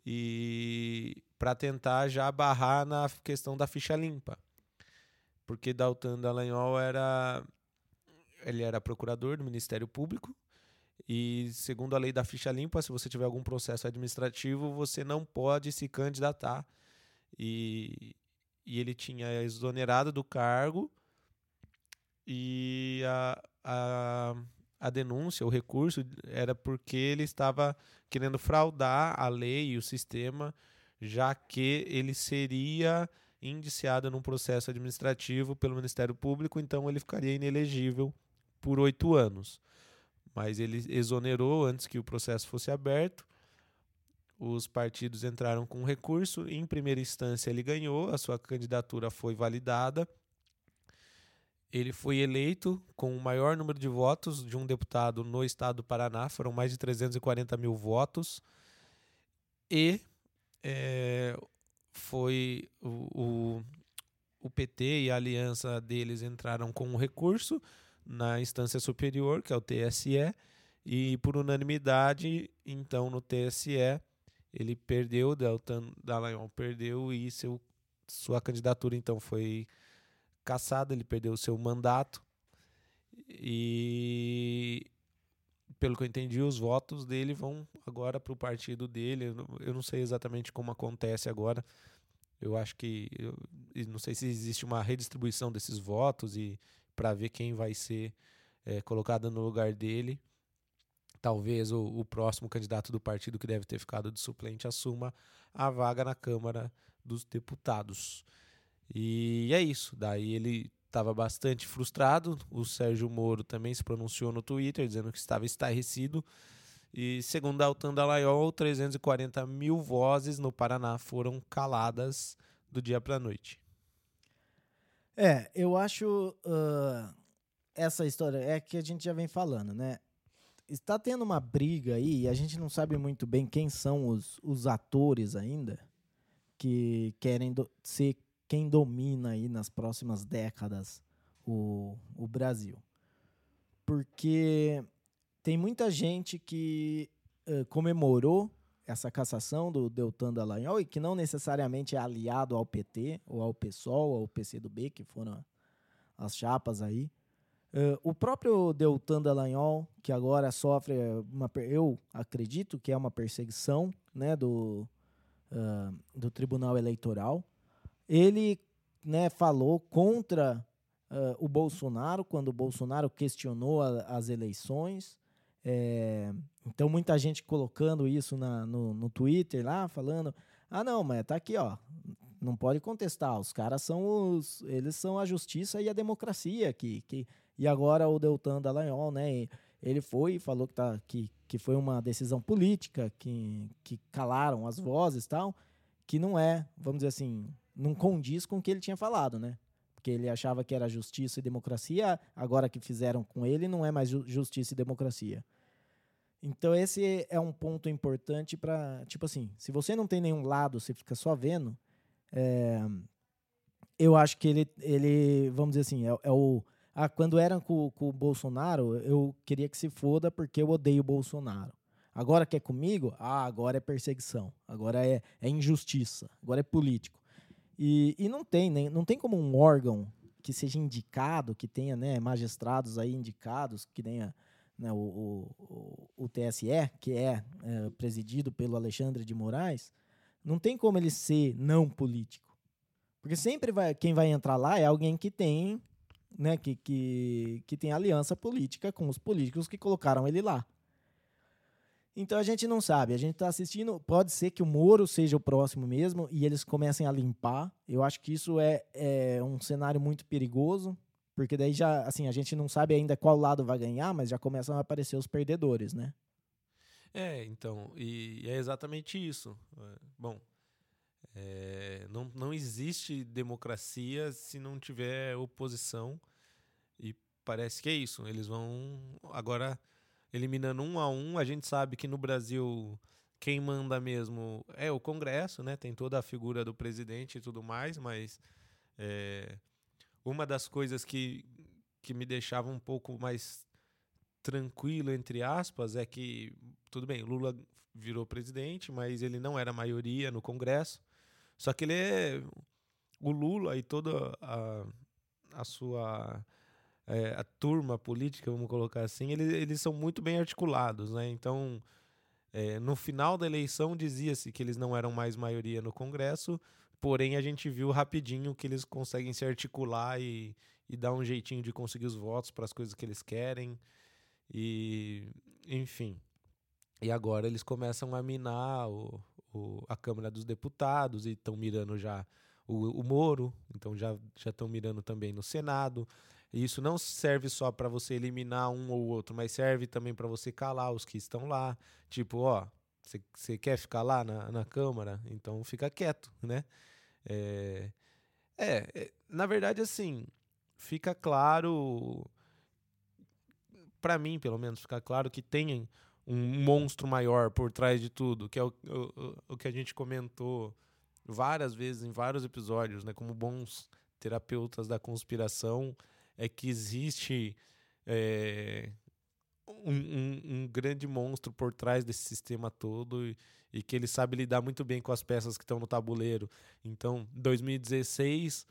Speaker 1: e para tentar já barrar na questão da ficha limpa. Porque Dalton Dallagnol era ele era procurador do Ministério Público e, segundo a lei da ficha limpa, se você tiver algum processo administrativo, você não pode se candidatar. E, e ele tinha exonerado do cargo e a, a, a denúncia, o recurso, era porque ele estava querendo fraudar a lei e o sistema, já que ele seria indiciado num processo administrativo pelo Ministério Público, então ele ficaria inelegível por oito anos. Mas ele exonerou antes que o processo fosse aberto. Os partidos entraram com recurso. Em primeira instância, ele ganhou, a sua candidatura foi validada. Ele foi eleito com o maior número de votos de um deputado no estado do Paraná, foram mais de 340 mil votos. E é, foi o, o, o PT e a aliança deles entraram com um recurso na instância superior, que é o TSE, e por unanimidade, então no TSE, ele perdeu, Deltan Dallagnol perdeu e seu, sua candidatura então foi cassada, ele perdeu o seu mandato. E pelo que eu entendi, os votos dele vão agora para o partido dele. Eu não sei exatamente como acontece agora. Eu acho que. Eu, não sei se existe uma redistribuição desses votos e para ver quem vai ser é, colocado no lugar dele. Talvez o, o, próximo candidato do partido que deve ter ficado de suplente assuma a vaga na Câmara dos Deputados. E é isso. Daí ele estava bastante frustrado. O Sérgio Moro também se pronunciou no Twitter dizendo que estava estarrecido. E segundo Altan Dallagnol, 340 mil vozes no Paraná foram caladas do dia para a noite.
Speaker 2: É, eu acho uh, essa história é que a gente já vem falando, né? Está tendo uma briga aí, e a gente não sabe muito bem quem são os, os atores ainda que querem do, ser quem domina aí nas próximas décadas o, o Brasil. Porque tem muita gente que uh, comemorou essa cassação do Deltan Dallagnol e que não necessariamente é aliado ao PT, ou ao PSOL, ou ao PCdoB, que foram as chapas aí. Uh, o próprio Deltan Dallagnol, que agora sofre uma... Eu acredito que é uma perseguição né, do, uh, do Tribunal Eleitoral, ele né, falou contra uh, o Bolsonaro quando o Bolsonaro questionou a, as eleições. É, então, muita gente colocando isso na, no, no Twitter lá, falando: ah, não, mas tá aqui, ó. Não pode contestar. Os caras são os. Eles são a justiça e a democracia aqui. Que, e agora o Deltan Dallagnol, né? Ele foi e falou que, tá, que, que foi uma decisão política, que, que calaram as vozes e tal, que não é, vamos dizer assim, não condiz com o que ele tinha falado, né? Porque ele achava que era justiça e democracia, agora que fizeram com ele não é mais justiça e democracia. Então esse é um ponto importante para, tipo assim, se você não tem nenhum lado, você fica só vendo, é, eu acho que ele, ele vamos dizer assim, é, é o ah, quando eram com, com o Bolsonaro, eu queria que se foda porque eu odeio o Bolsonaro. Agora que é comigo, ah, agora é perseguição, agora é, é injustiça, agora é político. E, e não tem, né? não tem como um órgão que seja indicado, que tenha né, magistrados aí indicados, que tenha né, o, o, o, TSE, que é, é, presidido pelo Alexandre de Moraes, não tem como ele ser não político. Porque sempre vai, quem vai entrar lá é alguém que tem, né, que, que, que tem aliança política com os políticos que colocaram ele lá. Então a gente não sabe, a gente está assistindo. Pode ser que o Moro seja o próximo mesmo e eles comecem a limpar. Eu acho que isso é, é um cenário muito perigoso, porque daí já, assim, a gente não sabe ainda qual lado vai ganhar, mas já começam a aparecer os perdedores, né?
Speaker 1: É, então, e é exatamente isso. É, bom, é, não, não existe democracia se não tiver oposição, e parece que é isso. Eles vão agora eliminando um a um. A gente sabe que no Brasil quem manda mesmo é o Congresso, né? Tem toda a figura do presidente e tudo mais, mas é, uma das coisas que, que me deixava um pouco mais tranquilo, entre aspas, é que, tudo bem, Lula virou presidente, mas ele não era maioria no Congresso. Só que ele é. O Lula e toda a, a sua é, a turma política, vamos colocar assim, eles, eles são muito bem articulados, né? Então, é, no final da eleição dizia-se que eles não eram mais maioria no Congresso, porém a gente viu rapidinho que eles conseguem se articular e, e dar um jeitinho de conseguir os votos para as coisas que eles querem. E, enfim. E agora eles começam a minar o, o, a Câmara dos Deputados e estão mirando já o, o Moro, então já estão mirando também no Senado. E isso não serve só para você eliminar um ou outro, mas serve também para você calar os que estão lá. Tipo, ó, você quer ficar lá na, na Câmara? Então fica quieto, né? É, é, na verdade, assim, fica claro, para mim, pelo menos, fica claro que tem um monstro maior por trás de tudo, que é o, o, o que a gente comentou várias vezes em vários episódios, né? Como bons terapeutas da conspiração, é que existe é, um, um, um, grande monstro por trás desse sistema todo e, e, que ele sabe lidar muito bem com as peças que estão no tabuleiro. Então, 2016,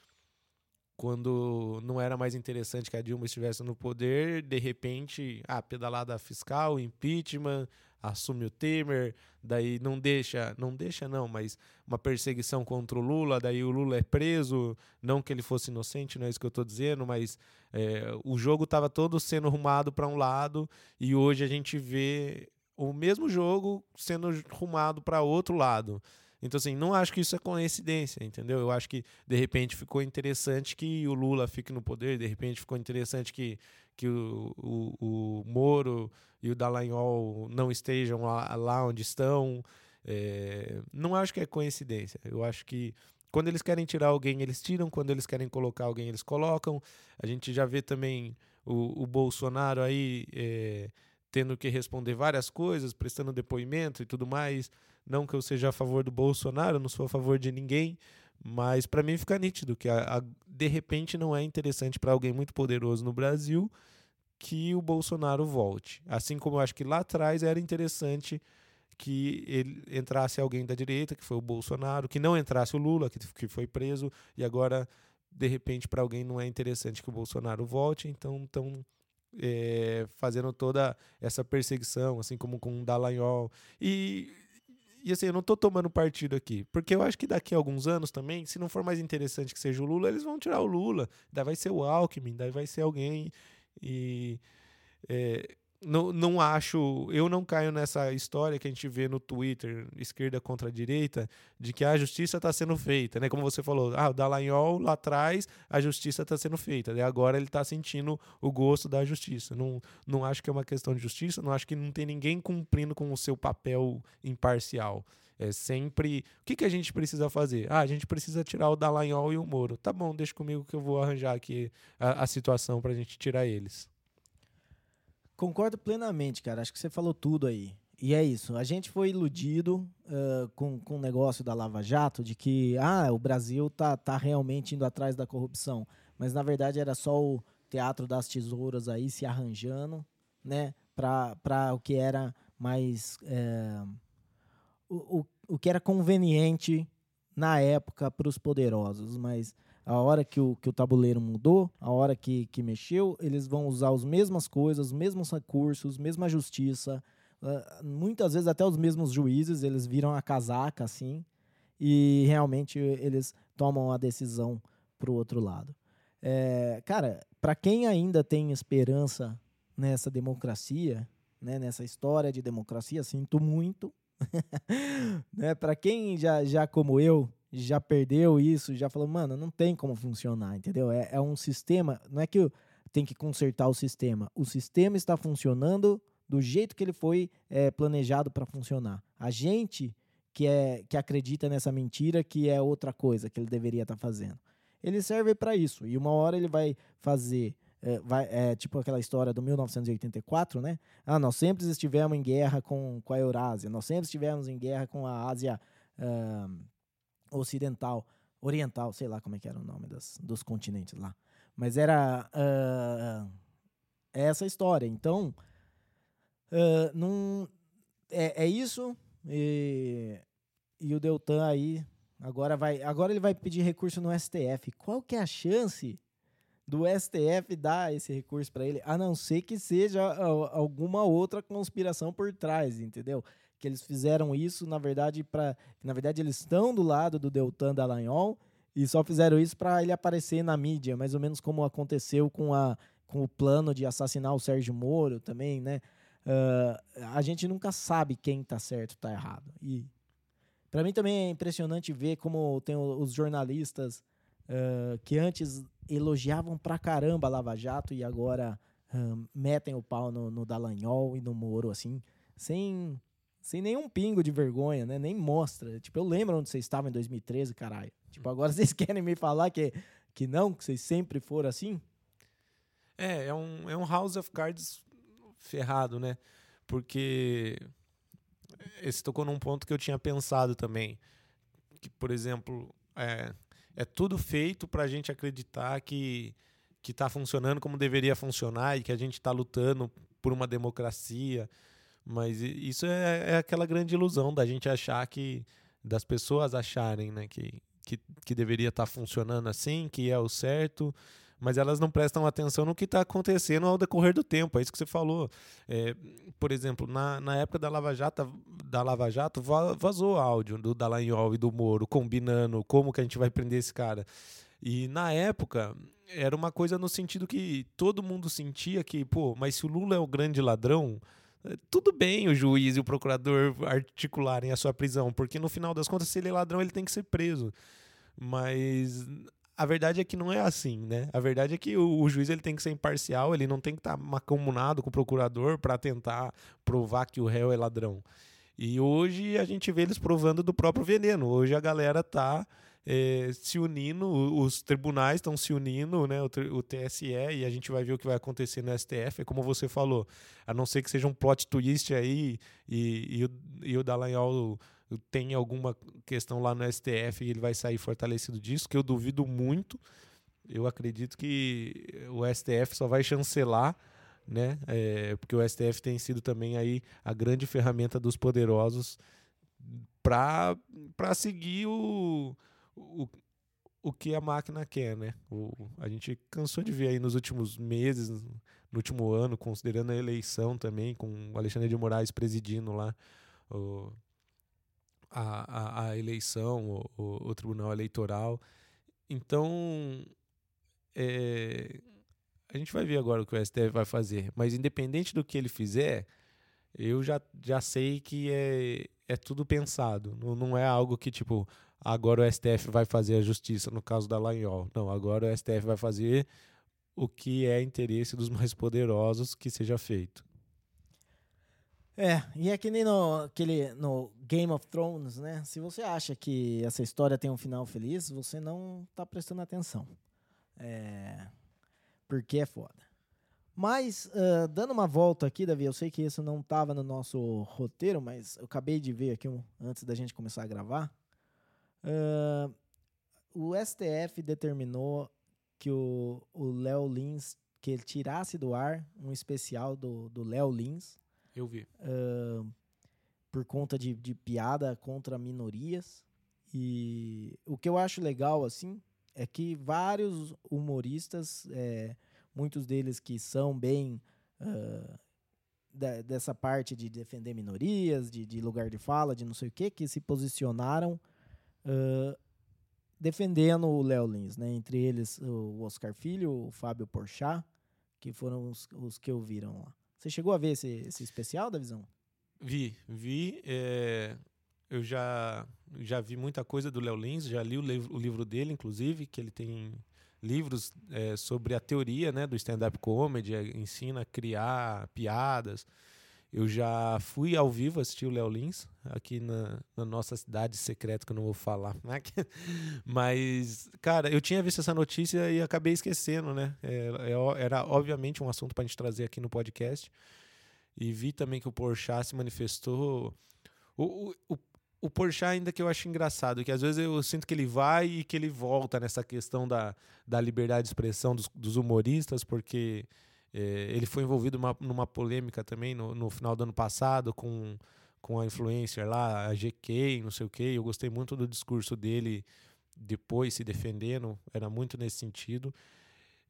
Speaker 1: quando não era mais interessante que a Dilma estivesse no poder, de repente, a ah, pedalada fiscal, impeachment, assume o Temer, daí não deixa, não deixa não, mas uma perseguição contra o Lula, daí o Lula é preso, não que ele fosse inocente, não é isso que eu estou dizendo, mas é, o jogo estava todo sendo rumado para um lado e hoje a gente vê o mesmo jogo sendo rumado para outro lado. Então, assim, não acho que isso é coincidência, entendeu? Eu acho que, de repente, ficou interessante que o Lula fique no poder, de repente ficou interessante que, que o, o, o Moro e o Dallagnol não estejam lá, lá onde estão. É, não acho que é coincidência. Eu acho que quando eles querem tirar alguém, eles tiram. Quando eles querem colocar alguém, eles colocam. A gente já vê também o, o Bolsonaro aí é, tendo que responder várias coisas, prestando depoimento e tudo mais. Não que eu seja a favor do Bolsonaro, não sou a favor de ninguém, mas para mim fica nítido que a, a, de repente não é interessante para alguém muito poderoso no Brasil que o Bolsonaro volte. Assim como eu acho que lá atrás era interessante que ele entrasse alguém da direita, que foi o Bolsonaro, que não entrasse o Lula, que, que foi preso, e agora, de repente, para alguém não é interessante que o Bolsonaro volte, então estão é, fazendo toda essa perseguição, assim como com o Dallagnol. E e assim, eu não tô tomando partido aqui. Porque eu acho que daqui a alguns anos também, se não for mais interessante que seja o Lula, eles vão tirar o Lula. Daí vai ser o Alckmin, daí vai ser alguém. E. É, não, não acho. Eu não caio nessa história que a gente vê no Twitter, esquerda contra direita, de que a justiça está sendo feita, né? Como você falou, ah, o Dallagnol lá atrás, a justiça está sendo feita. E agora ele está sentindo o gosto da justiça. Não, não acho que é uma questão de justiça, não acho que não tem ninguém cumprindo com o seu papel imparcial. É sempre. O que, que a gente precisa fazer? Ah, a gente precisa tirar o Dallagnol e o Moro. Tá bom, deixa comigo que eu vou arranjar aqui a, a situação para a gente tirar eles.
Speaker 2: Concordo plenamente, cara. Acho que você falou tudo aí. E é isso. A gente foi iludido uh, com, com o negócio da Lava Jato, de que ah, o Brasil tá, tá realmente indo atrás da corrupção. Mas na verdade era só o teatro das tesouras aí se arranjando, né? Para o que era mais. É, o, o, que era conveniente na época para os poderosos. Mas a hora que o, que o tabuleiro mudou, a hora que, que mexeu, eles vão usar as mesmas coisas, os mesmos recursos, mesma justiça, uh, muitas vezes até os mesmos juízes, eles viram a casaca assim, e realmente eles tomam a decisão para o outro lado. É, cara, para quem ainda tem esperança nessa democracia, né, nessa história de democracia, sinto muito. né, para quem já, já como eu já perdeu isso, já falou, mano, não tem como funcionar, entendeu? É, é um sistema, não é que tem que consertar o sistema, o sistema está funcionando do jeito que ele foi é, planejado para funcionar. A gente que é que acredita nessa mentira que é outra coisa que ele deveria estar tá fazendo. Ele serve para isso e uma hora ele vai fazer é, vai, é, tipo aquela história do 1984, né? Ah, nós sempre estivemos em guerra com, com a Eurásia, nós sempre estivemos em guerra com a Ásia uh, ocidental, oriental, sei lá como é que era o nome das, dos continentes lá. Mas era uh, essa história. Então, uh, não, é, é isso. E, e o Deltan aí agora vai, agora ele vai pedir recurso no STF. Qual que é a chance do STF dar esse recurso para ele, a não ser que seja alguma outra conspiração por trás, entendeu? que eles fizeram isso, na verdade, para. Na verdade, eles estão do lado do Deltan Dallagnol e só fizeram isso para ele aparecer na mídia, mais ou menos como aconteceu com, a, com o plano de assassinar o Sérgio Moro também, né? Uh, a gente nunca sabe quem está certo está errado. E para mim também é impressionante ver como tem os jornalistas uh, que antes elogiavam pra caramba a Lava Jato e agora metem o pau no, no Dallagnol e no Moro, assim, sem sem nenhum pingo de vergonha, né? Nem mostra. Tipo, eu lembro onde vocês estavam em 2013, caralho. Tipo, agora vocês querem me falar que, que não, que vocês sempre foram assim?
Speaker 1: É, é um, é um House of Cards ferrado, né? Porque esse tocou num ponto que eu tinha pensado também. Que, por exemplo, é, é tudo feito para a gente acreditar que que está funcionando como deveria funcionar e que a gente está lutando por uma democracia mas isso é, é aquela grande ilusão da gente achar que. das pessoas acharem, né? Que, que, que deveria estar tá funcionando assim, que é o certo mas elas não prestam atenção no que está acontecendo ao decorrer do tempo. É isso que você falou. É, por exemplo, na, na época da Lava Jato, da Lava Jato vazou áudio do Dallagnol e do Moro combinando como que a gente vai prender esse cara. E na época era uma coisa no sentido que todo mundo sentia que, pô, mas se o Lula é o grande ladrão, é, tudo bem o juiz e o procurador articularem a sua prisão, porque no final das contas, se ele é ladrão, ele tem que ser preso. Mas a verdade é que não é assim, né? A verdade é que o, o juiz ele tem que ser imparcial, ele não tem que estar tá macomunado com o procurador para tentar provar que o réu é ladrão. E hoje a gente vê eles provando do próprio veneno. Hoje a galera tá é, se unindo, os tribunais estão se unindo, né, o, o, TSE, e a gente vai ver o que vai acontecer no STF. É como você falou, a não ser que seja um plot twist aí e, e, o, e o Dallagnol tem alguma questão lá no STF e ele vai sair fortalecido disso, que eu duvido muito. Eu acredito que o STF só vai chancelar, né? É, porque o STF tem sido também aí a grande ferramenta dos poderosos para seguir o, o, o que a máquina quer, né? O, a gente cansou de ver aí nos últimos meses, no último ano, considerando a eleição também, com o Alexandre de Moraes presidindo lá a, a, a eleição, o, o, o, Tribunal Eleitoral. Então, é, a gente vai ver agora o que o STF vai fazer. Mas, independente do que ele fizer, eu já, já sei que é, é tudo pensado. Não, não é algo que, tipo, agora o STF vai fazer a justiça no caso da Lanhol. Não, agora o STF vai fazer o que é interesse dos mais poderosos que seja feito.
Speaker 2: É, e é que nem no, aquele, no Game of Thrones, né? Se você acha que essa história tem um final feliz, você não tá prestando atenção. É, porque é foda. Mas, uh, dando uma volta aqui, Davi, eu sei que isso não estava no nosso roteiro, mas eu acabei de ver aqui um, antes da gente começar a gravar. Uh, o STF determinou que o Léo Lins, que ele tirasse do ar um especial do Léo Lins,
Speaker 1: eu vi.
Speaker 2: Uh, por conta de, de piada contra minorias. E o que eu acho legal, assim, é que vários humoristas, é, muitos deles que são bem uh, da, dessa parte de defender minorias, de, de, lugar de fala, de não sei o que, que se posicionaram uh, defendendo o Léo Lins, né? Entre eles o Oscar Filho, o Fábio Porchat, que foram os, os que ouviram lá. Você chegou a ver esse, esse especial da visão?
Speaker 1: Vi, vi. É, eu já, já vi muita coisa do Léo Lins, já li o livro, o livro dele, inclusive, que ele tem livros é, sobre a teoria né, do stand-up comedy, é, ensina a criar piadas. Eu já fui ao vivo assistir o Léo Lins, aqui na, na, nossa cidade secreta, que eu não vou falar. Né? Mas, cara, eu tinha visto essa notícia e acabei esquecendo, né? É, é, era, obviamente, um assunto para a gente trazer aqui no podcast. E vi também que o Porchat se manifestou. O, o, o, o Porchat ainda que eu acho engraçado, que às vezes eu sinto que ele vai e que ele volta nessa questão da, da liberdade de expressão dos, dos humoristas, porque ele foi envolvido uma, numa polêmica também no, no, final do ano passado com, com a influencer lá, a GK, não sei o que. Eu gostei muito do discurso dele depois se defendendo, era muito nesse sentido.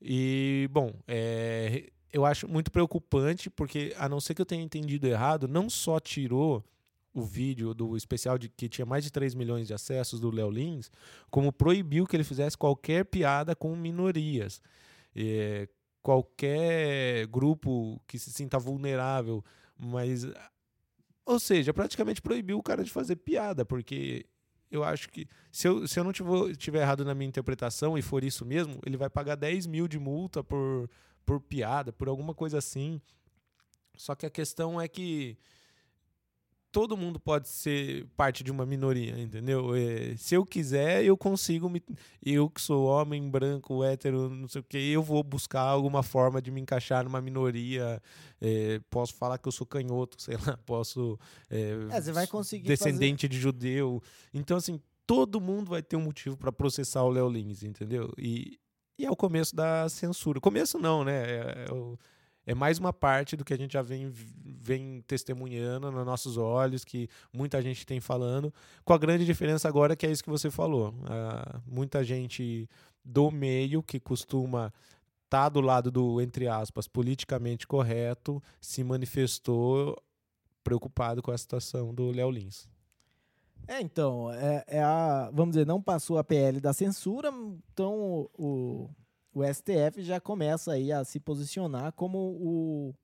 Speaker 1: E, bom, é, eu acho muito preocupante, porque a não ser que eu tenha entendido errado, não só tirou o vídeo do especial de que tinha mais de 3 milhões de acessos do Léo Lins, como proibiu que ele fizesse qualquer piada com minorias. É, qualquer grupo que se sinta vulnerável, mas ou seja, praticamente proibiu o cara de fazer piada, porque eu acho que se eu, se eu não tiver, tiver errado na minha interpretação e for isso mesmo, ele vai pagar 10 mil de multa por, por piada, por alguma coisa assim. Só que a questão é que todo mundo pode ser parte de uma minoria, entendeu? É, se eu quiser, eu consigo me. Eu que sou homem, branco, hétero, não sei o que, eu vou buscar alguma forma de me encaixar numa minoria. É, posso falar que eu sou canhoto, sei lá, posso. É,
Speaker 2: é você vai conseguir.
Speaker 1: Descendente fazer... de judeu. Então, assim, todo mundo vai ter um motivo para processar o Léo Lins, entendeu? E, e é o começo da censura. Começo não, né? É, é o é mais uma parte do que a gente já vem, vem testemunhando nos nossos olhos, que muita gente tem falando, com a grande diferença agora que é isso que você falou. Uh, muita gente do meio que costuma estar tá do lado do, entre aspas, politicamente correto, se manifestou preocupado com a situação do Léo Lins.
Speaker 2: É, então, é, é, a, vamos dizer, não passou a PL da censura, então o, o STF já começa aí a se posicionar como o,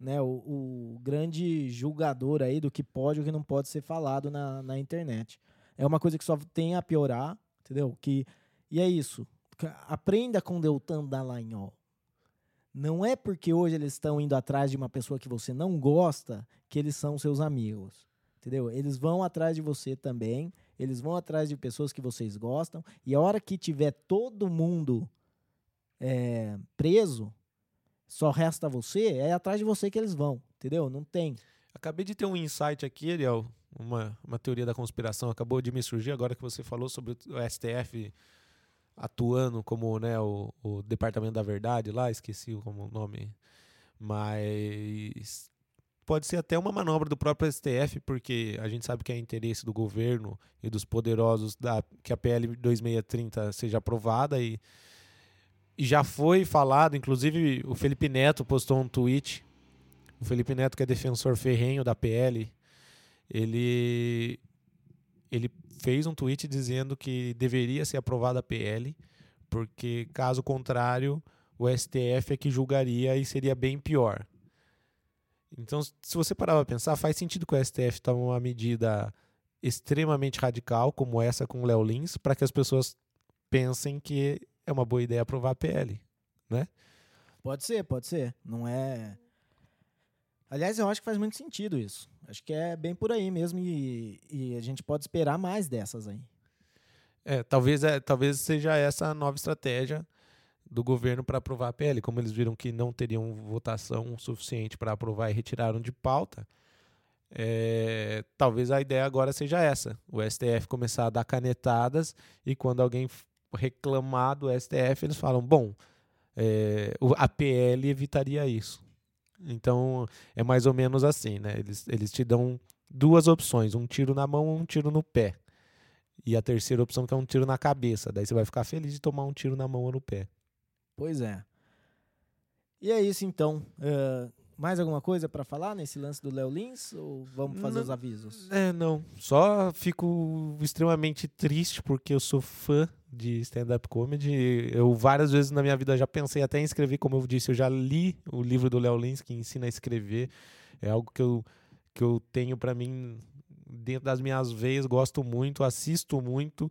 Speaker 2: né, o, o, grande julgador aí do que pode e o que não pode ser falado na, na internet. É uma coisa que só tem a piorar, entendeu? Que, e é isso. Aprenda com Deltan Dallagnol. Não é porque hoje eles estão indo atrás de uma pessoa que você não gosta que eles são seus amigos. Entendeu? Eles vão atrás de você também. Eles vão atrás de pessoas que vocês gostam. E a hora que tiver todo mundo é, preso, só resta você, é atrás de você que eles vão, entendeu? Não tem.
Speaker 1: Acabei de ter um insight aqui, Ariel, uma, uma teoria da conspiração acabou de me surgir agora que você falou sobre o STF atuando como né, o, o Departamento da Verdade lá, esqueci como o nome, mas pode ser até uma manobra do próprio STF, porque a gente sabe que é interesse do governo e dos poderosos da, que a PL 2630 seja aprovada e já foi falado, inclusive o Felipe Neto postou um tweet. O Felipe Neto, que é defensor ferrenho da PL, ele, ele fez um tweet dizendo que deveria ser aprovada a PL, porque caso contrário, o STF é que julgaria e seria bem pior. Então, se você parar para pensar, faz sentido que o STF tome uma medida extremamente radical, como essa com o Léo Lins, para que as pessoas pensem que é uma boa ideia aprovar a PL, né?
Speaker 2: Pode ser, pode ser. Não é. Aliás, eu acho que faz muito sentido isso. Acho que é bem por aí mesmo e, e a gente pode esperar mais dessas aí.
Speaker 1: É, talvez, é, talvez seja essa a nova estratégia do governo para aprovar a PL. Como eles viram que não teriam votação suficiente para aprovar e retiraram de pauta, é, talvez a ideia agora seja essa: o STF começar a dar canetadas e quando alguém reclamar do STF, eles falam, bom, é, a PL evitaria isso. Então, é mais ou menos assim, né? Eles, eles te dão duas opções, um tiro na mão um tiro no pé. E a terceira opção que é um tiro na cabeça. Daí você vai ficar feliz de tomar um tiro na mão ou no pé.
Speaker 2: Pois é. E é isso então. Uh, mais alguma coisa para falar nesse lance do Léo Lins? Ou vamos fazer
Speaker 1: não,
Speaker 2: os avisos?
Speaker 1: É, não. Só fico extremamente triste porque eu sou fã de stand-up comedy. Eu várias vezes na minha vida já pensei até em escrever, como eu disse, eu já li o livro do Léo Lins que ensina a escrever. É algo que eu, que eu tenho para mim dentro das minhas veias, gosto muito, assisto muito.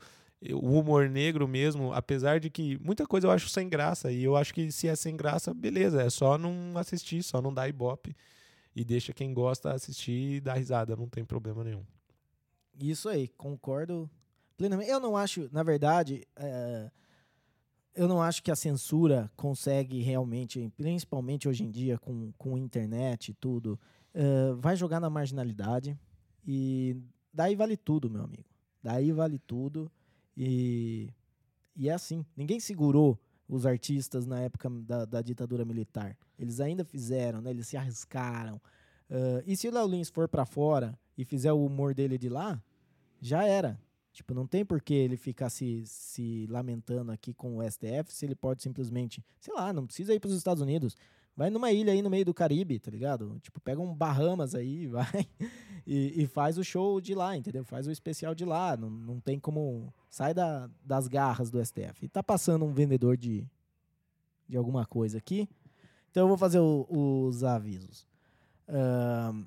Speaker 1: O humor negro mesmo, apesar de que muita coisa eu acho sem graça, e eu acho que se é sem graça, beleza, é só não assistir, só não dar ibope e deixa quem gosta assistir e dar risada, não tem problema nenhum.
Speaker 2: Isso aí, concordo plenamente. Eu não acho, na verdade, é, eu não acho que a censura consegue realmente, principalmente hoje em dia com, com internet e tudo, é, vai jogar na marginalidade e daí vale tudo, meu amigo. Daí vale tudo e, e é assim. Ninguém segurou os artistas na época da, da ditadura militar. Eles ainda fizeram, né? Eles se arriscaram. Uh, e se o Léo Lins for para fora e fizer o humor dele de lá, já era. Tipo, não tem por que ele ficar se, se lamentando aqui com o STF se ele pode simplesmente, sei lá, não precisa ir para os Estados Unidos. Vai numa ilha aí no meio do Caribe, tá ligado? Tipo, pega um Bahamas aí, vai e, e faz o show de lá, entendeu? Faz o especial de lá. Não, não tem como. Sai da, das garras do STF. E tá passando um vendedor de, de alguma coisa aqui. Então eu vou fazer o, os avisos. Uh,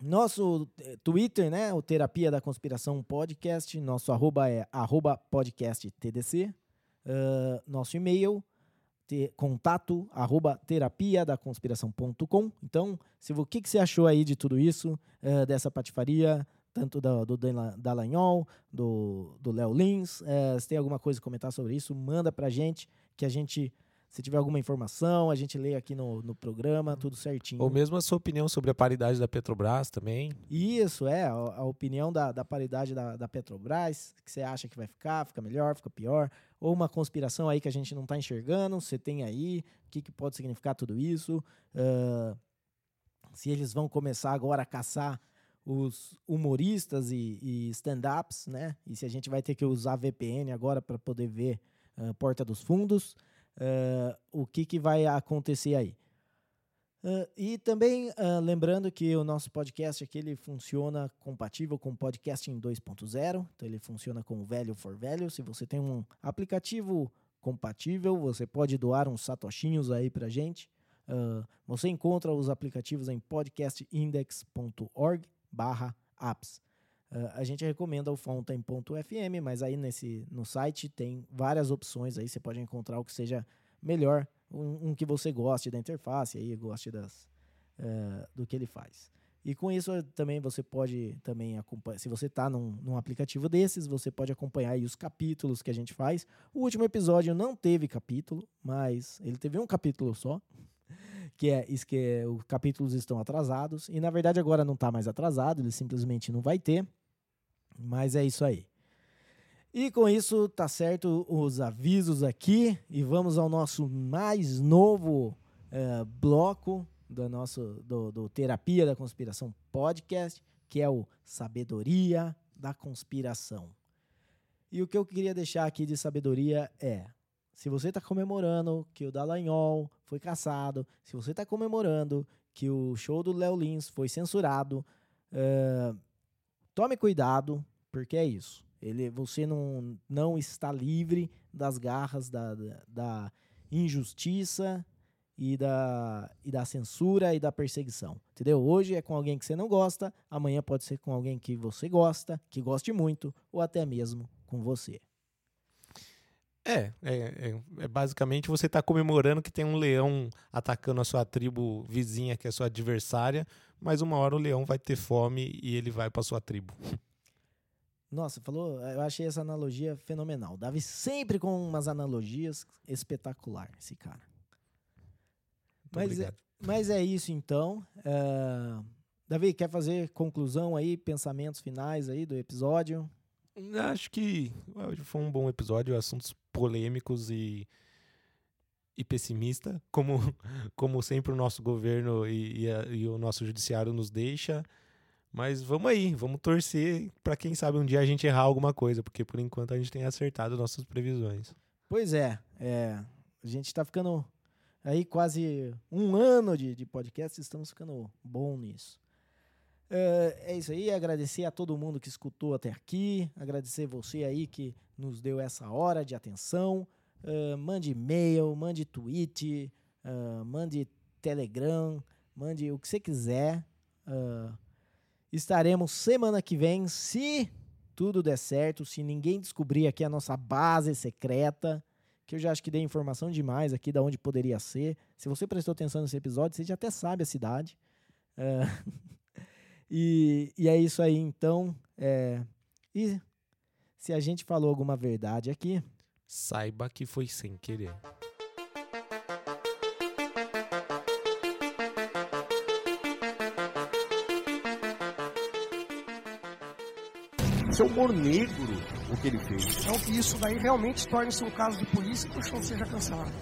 Speaker 2: nosso eh, Twitter, né? O Terapia da Conspiração Podcast. Nosso arroba é arroba podcast TDC. Uh, nosso e-mail, contato arroba terapia da conspiração.com. Então, se, o que, que você achou aí de tudo isso, uh, dessa patifaria, tanto do, do Dallagnol, do, Léo Lins? Uh, se tem alguma coisa a comentar sobre isso, manda pra gente, que a gente Se tiver alguma informação, a gente lê aqui no, no programa, tudo certinho.
Speaker 1: Ou mesmo a sua opinião sobre a paridade da Petrobras também.
Speaker 2: Isso, é, a, a opinião da, da paridade da, da Petrobras, que você acha que vai ficar, fica melhor, fica pior, ou uma conspiração aí que a gente não está enxergando, você tem aí, o que, que pode significar tudo isso, uh, se eles vão começar agora a caçar os humoristas e, e stand-ups, né? E se a gente vai ter que usar VPN agora para poder ver uh, Porta dos Fundos uh, o que, que vai acontecer aí. Uh, e também uh, lembrando que o nosso podcast aqui ele funciona compatível com o podcasting 2.0, então ele funciona com o Value for Value. Se você tem um aplicativo compatível, você pode doar uns satoshinhos aí pra gente. Uh, você encontra os aplicativos em podcastindex.org barra apps. Uh, a gente recomenda o Fountain.fm, mas aí nesse, no site tem várias opções aí, você pode encontrar o que seja melhor, um, um que você goste da interface, aí goste das, uh, do que ele faz. E com isso também você pode também acompanhar, se você está num, num, aplicativo desses, você pode acompanhar os capítulos que a gente faz. O último episódio não teve capítulo, mas ele teve um capítulo só, que é isso que é, os capítulos estão atrasados e na verdade agora não está mais atrasado, ele simplesmente não vai ter. Mas é isso aí. E com isso, tá certo os avisos aqui. E vamos ao nosso mais novo uh, bloco do nosso do, do Terapia da Conspiração Podcast, que é o Sabedoria da Conspiração. E o que eu queria deixar aqui de sabedoria é: se você está comemorando que o Dallagnol foi caçado, se você está comemorando que o show do Léo Lins foi censurado, uh, Tome cuidado, porque é isso. Ele, você não, não está livre das garras da, da, da injustiça e da, e da censura e da perseguição. Entendeu? Hoje é com alguém que você não gosta, amanhã pode ser com alguém que você gosta, que goste muito, ou até mesmo com você.
Speaker 1: É, é, é, é basicamente você está comemorando que tem um leão atacando a sua tribo vizinha, que é a sua adversária, mas uma hora o leão vai ter fome e ele vai para sua tribo.
Speaker 2: Nossa, falou, eu achei essa analogia fenomenal. Davi sempre com umas analogias espetacular, esse cara. mas é, mas é isso então. Uh, Davi, quer fazer conclusão aí, pensamentos finais aí do episódio?
Speaker 1: Acho que foi um bom episódio, assuntos polêmicos e e pessimista, como, como sempre o nosso governo e, e, a, e, o nosso judiciário nos deixa. Mas vamos aí, vamos torcer para quem sabe um dia a gente errar alguma coisa, porque por enquanto a gente tem acertado nossas previsões.
Speaker 2: Pois é, é a gente está ficando aí quase um ano de, de podcast, estamos ficando bom nisso. É, é isso aí, agradecer a todo mundo que escutou até aqui, agradecer você aí que nos deu essa hora de atenção. Uh, mande e-mail, mande tweet, uh, mande Telegram, mande o que você quiser. Uh, estaremos semana que vem, se tudo der certo, se ninguém descobrir aqui a nossa base secreta, que eu já acho que dei informação demais aqui da onde poderia ser. Se você prestou atenção nesse episódio, você já até sabe a cidade. e, e, é isso aí, então. É, e se a gente falou alguma verdade aqui,
Speaker 1: saiba que foi sem querer.
Speaker 3: É humor negro o que ele fez.
Speaker 4: Então que isso daí realmente torne-se um caso de polícia e que o show seja cancelado.